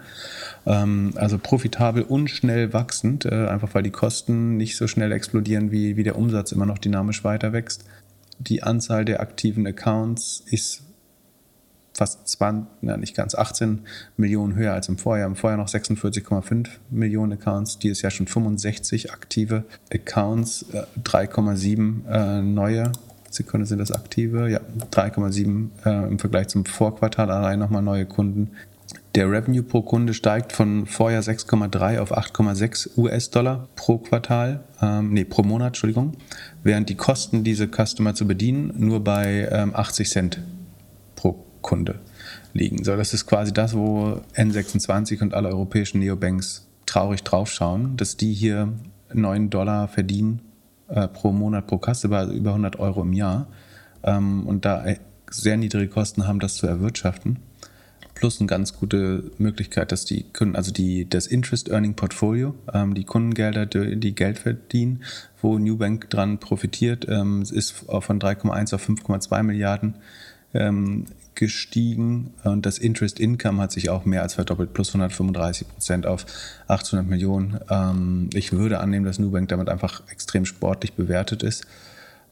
S2: Ähm, also profitabel und schnell wachsend, äh, einfach weil die Kosten nicht so schnell explodieren, wie, wie der Umsatz immer noch dynamisch weiter wächst. Die Anzahl der aktiven Accounts ist fast 20, na nicht ganz, 18 Millionen höher als im Vorjahr. Im Vorjahr noch 46,5 Millionen Accounts, dieses Jahr schon 65 aktive Accounts, 3,7 äh, äh, neue. Sekunde sind das aktive, ja, 3,7 äh, im Vergleich zum Vorquartal allein nochmal neue Kunden. Der Revenue pro Kunde steigt von Vorjahr 6,3 auf 8,6 US-Dollar pro Quartal, ähm, nee, pro Monat, Entschuldigung, während die Kosten, diese Customer zu bedienen, nur bei ähm, 80 Cent Kunde liegen. So, das ist quasi das, wo N26 und alle europäischen Neobanks traurig draufschauen, dass die hier 9 Dollar verdienen äh, pro Monat pro Kasse, über 100 Euro im Jahr ähm, und da äh, sehr niedrige Kosten haben, das zu erwirtschaften. Plus eine ganz gute Möglichkeit, dass die Kunden, also die, das Interest Earning Portfolio, ähm, die Kundengelder, die, die, Geld verdienen, wo Newbank dran profitiert, ähm, ist von 3,1 auf 5,2 Milliarden ähm, gestiegen. Und das Interest Income hat sich auch mehr als verdoppelt, plus 135 Prozent auf 800 Millionen. Ähm, ich würde annehmen, dass Nubank damit einfach extrem sportlich bewertet ist.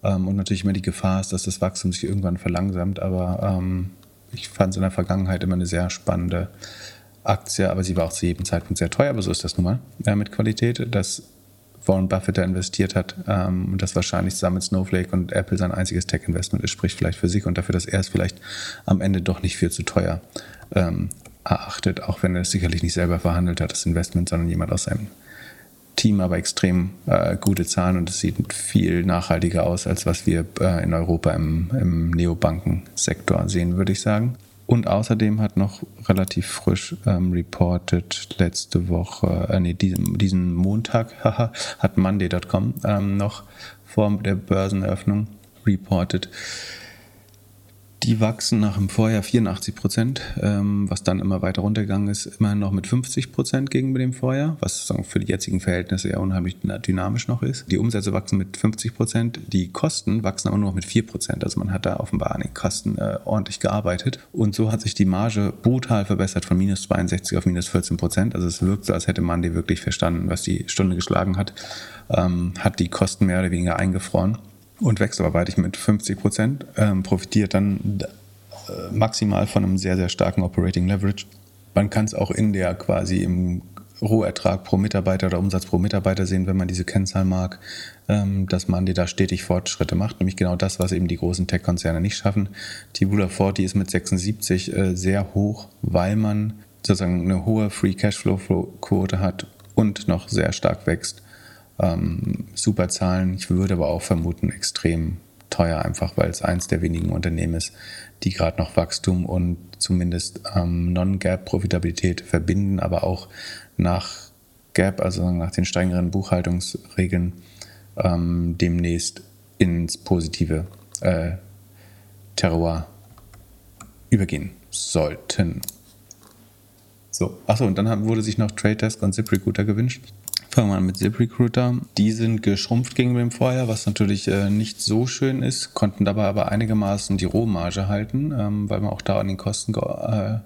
S2: Ähm, und natürlich immer die Gefahr ist, dass das Wachstum sich irgendwann verlangsamt, aber ähm, ich fand es in der Vergangenheit immer eine sehr spannende Aktie, aber sie war auch zu jedem Zeitpunkt sehr teuer, aber so ist das nun mal äh, mit Qualität. Das Warren Buffett da investiert hat ähm, und das wahrscheinlich zusammen mit Snowflake und Apple sein einziges Tech-Investment ist, spricht vielleicht für sich und dafür, dass er es vielleicht am Ende doch nicht viel zu teuer ähm, erachtet, auch wenn er es sicherlich nicht selber verhandelt hat, das Investment, sondern jemand aus seinem Team, aber extrem äh, gute Zahlen und es sieht viel nachhaltiger aus, als was wir äh, in Europa im, im Neobankensektor sehen, würde ich sagen. Und außerdem hat noch relativ frisch ähm, reported letzte Woche, äh, nee, diesen, diesen Montag, hat Monday.com ähm, noch vor der Börseneröffnung reported, die wachsen nach dem Vorjahr 84 Prozent, ähm, was dann immer weiter runtergegangen ist, immerhin noch mit 50 Prozent gegenüber dem Vorjahr, was für die jetzigen Verhältnisse ja unheimlich dynamisch noch ist. Die Umsätze wachsen mit 50 Prozent, die Kosten wachsen aber nur noch mit 4 Prozent. Also man hat da offenbar an den Kosten äh, ordentlich gearbeitet. Und so hat sich die Marge brutal verbessert von minus 62 auf minus 14 Prozent. Also es wirkt so, als hätte man die wirklich verstanden, was die Stunde geschlagen hat, ähm, hat die Kosten mehr oder weniger eingefroren und wächst aber weiter mit 50 Prozent, ähm, profitiert dann äh, maximal von einem sehr, sehr starken Operating Leverage. Man kann es auch in der quasi im Rohertrag pro Mitarbeiter oder Umsatz pro Mitarbeiter sehen, wenn man diese Kennzahl mag, ähm, dass man da stetig Fortschritte macht, nämlich genau das, was eben die großen Tech-Konzerne nicht schaffen. Die of 40 ist mit 76 äh, sehr hoch, weil man sozusagen eine hohe Free Cashflow-Quote hat und noch sehr stark wächst. Ähm, super Zahlen, ich würde aber auch vermuten, extrem teuer, einfach weil es eins der wenigen Unternehmen ist, die gerade noch Wachstum und zumindest ähm, Non-Gap-Profitabilität verbinden, aber auch nach Gap, also nach den strengeren Buchhaltungsregeln, ähm, demnächst ins positive äh, Terroir übergehen sollten. So, achso, und dann haben, wurde sich noch Trade Desk und ZipRecruiter gewünscht. Fangen wir an mit ZipRecruiter. Die sind geschrumpft gegenüber dem Vorjahr, was natürlich äh, nicht so schön ist, konnten dabei aber einigermaßen die Rohmarge halten, ähm, weil man auch da an den Kosten ge äh,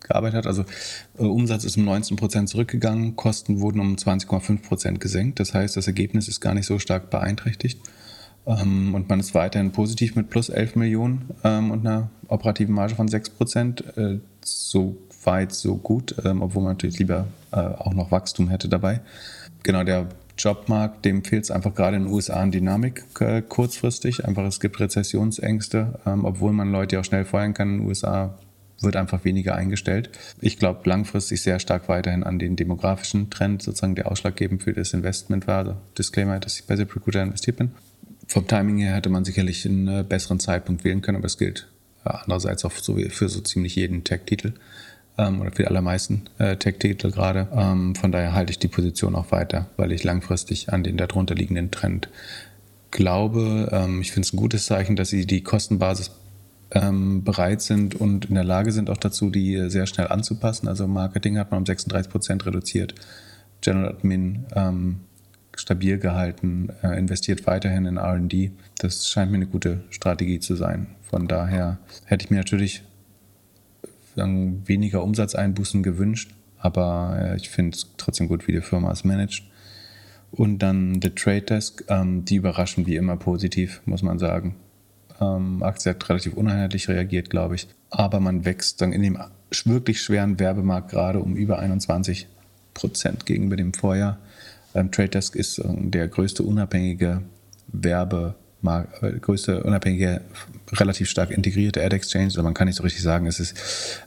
S2: gearbeitet hat. Also äh, Umsatz ist um 19 Prozent zurückgegangen, Kosten wurden um 20,5 Prozent gesenkt. Das heißt, das Ergebnis ist gar nicht so stark beeinträchtigt. Ähm, und man ist weiterhin positiv mit plus 11 Millionen ähm, und einer operativen Marge von 6 Prozent. Äh, so weit, so gut, ähm, obwohl man natürlich lieber äh, auch noch Wachstum hätte dabei genau, der Jobmarkt, dem fehlt es einfach gerade in den USA an Dynamik äh, kurzfristig. Einfach es gibt Rezessionsängste, ähm, obwohl man Leute auch schnell feuern kann. In den USA wird einfach weniger eingestellt. Ich glaube langfristig sehr stark weiterhin an den demografischen Trend, sozusagen der ausschlaggebend für das Investment war. Also Disclaimer, dass ich bei ZipRecruiter investiert bin. Vom Timing her hätte man sicherlich einen äh, besseren Zeitpunkt wählen können, aber es gilt äh, andererseits auch für so ziemlich jeden Tech-Titel ähm, oder für die allermeisten äh, Tech-Titel gerade. Ähm, von daher halte ich die Position auch weiter, weil ich langfristig an den darunter liegenden Trend glaube. Ähm, ich finde es ein gutes Zeichen, dass sie die Kostenbasis ähm, bereit sind und in der Lage sind auch dazu, die sehr schnell anzupassen. Also Marketing hat man um 36 Prozent reduziert, General Admin ähm, stabil gehalten, äh, investiert weiterhin in R&D. Das scheint mir eine gute Strategie zu sein. Von daher hätte ich mir natürlich weniger Umsatzeinbußen gewünscht, aber äh, ich finde es trotzdem gut, wie die Firma es managt. Und dann The Trade Desk, ähm, die überraschen wie immer positiv, muss man sagen. Ähm, Aktie hat relativ uneinheitlich reagiert, glaube ich. Aber man wächst dann in dem wirklich schweren Werbemarkt gerade um über 21 Prozent gegenüber dem Vorjahr. Ähm, Trade Desk ist äh, der größte unabhängige Werbe größte unabhängige, relativ stark integrierte Ad Exchange. Also man kann nicht so richtig sagen, es ist,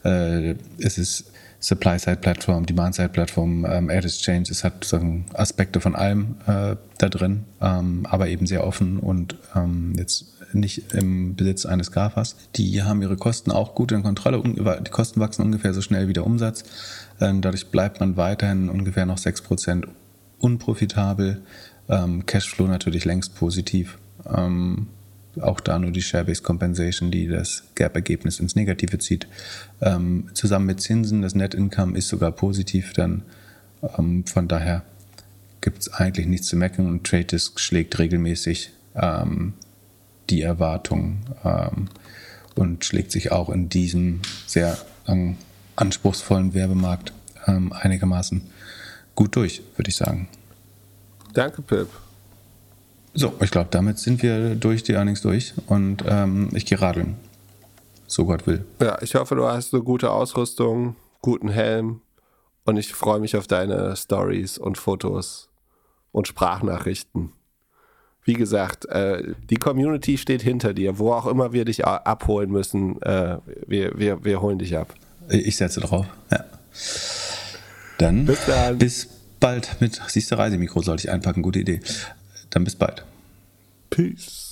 S2: äh, es ist Supply-Side-Plattform, Demand-Side-Plattform, ähm, Ad Exchange. Es hat sozusagen Aspekte von allem äh, da drin, ähm, aber eben sehr offen und ähm, jetzt nicht im Besitz eines GAFAs. Die haben ihre Kosten auch gut in Kontrolle. Die Kosten wachsen ungefähr so schnell wie der Umsatz. Ähm, dadurch bleibt man weiterhin ungefähr noch 6% unprofitabel. Ähm, Cashflow natürlich längst positiv. Ähm, auch da nur die Share-Based Compensation, die das Gap-Ergebnis ins Negative zieht. Ähm, zusammen mit Zinsen, das Net Income ist sogar positiv, dann ähm, von daher gibt es eigentlich nichts zu meckern und Tradedisk schlägt regelmäßig ähm, die Erwartungen ähm, und schlägt sich auch in diesem sehr anspruchsvollen Werbemarkt ähm, einigermaßen gut durch, würde ich sagen.
S1: Danke, Pip.
S2: So, ich glaube, damit sind wir durch die Earnings durch und ähm, ich gehe radeln. So Gott will.
S1: Ja, ich hoffe, du hast eine gute Ausrüstung, guten Helm und ich freue mich auf deine Stories und Fotos und Sprachnachrichten. Wie gesagt, äh, die Community steht hinter dir, wo auch immer wir dich abholen müssen. Äh, wir, wir, wir holen dich ab.
S2: Ich setze drauf, ja. Dann bis, dann. bis bald mit, siehst du, Reisemikro sollte ich einpacken, gute Idee. Dann bis bald.
S1: Peace.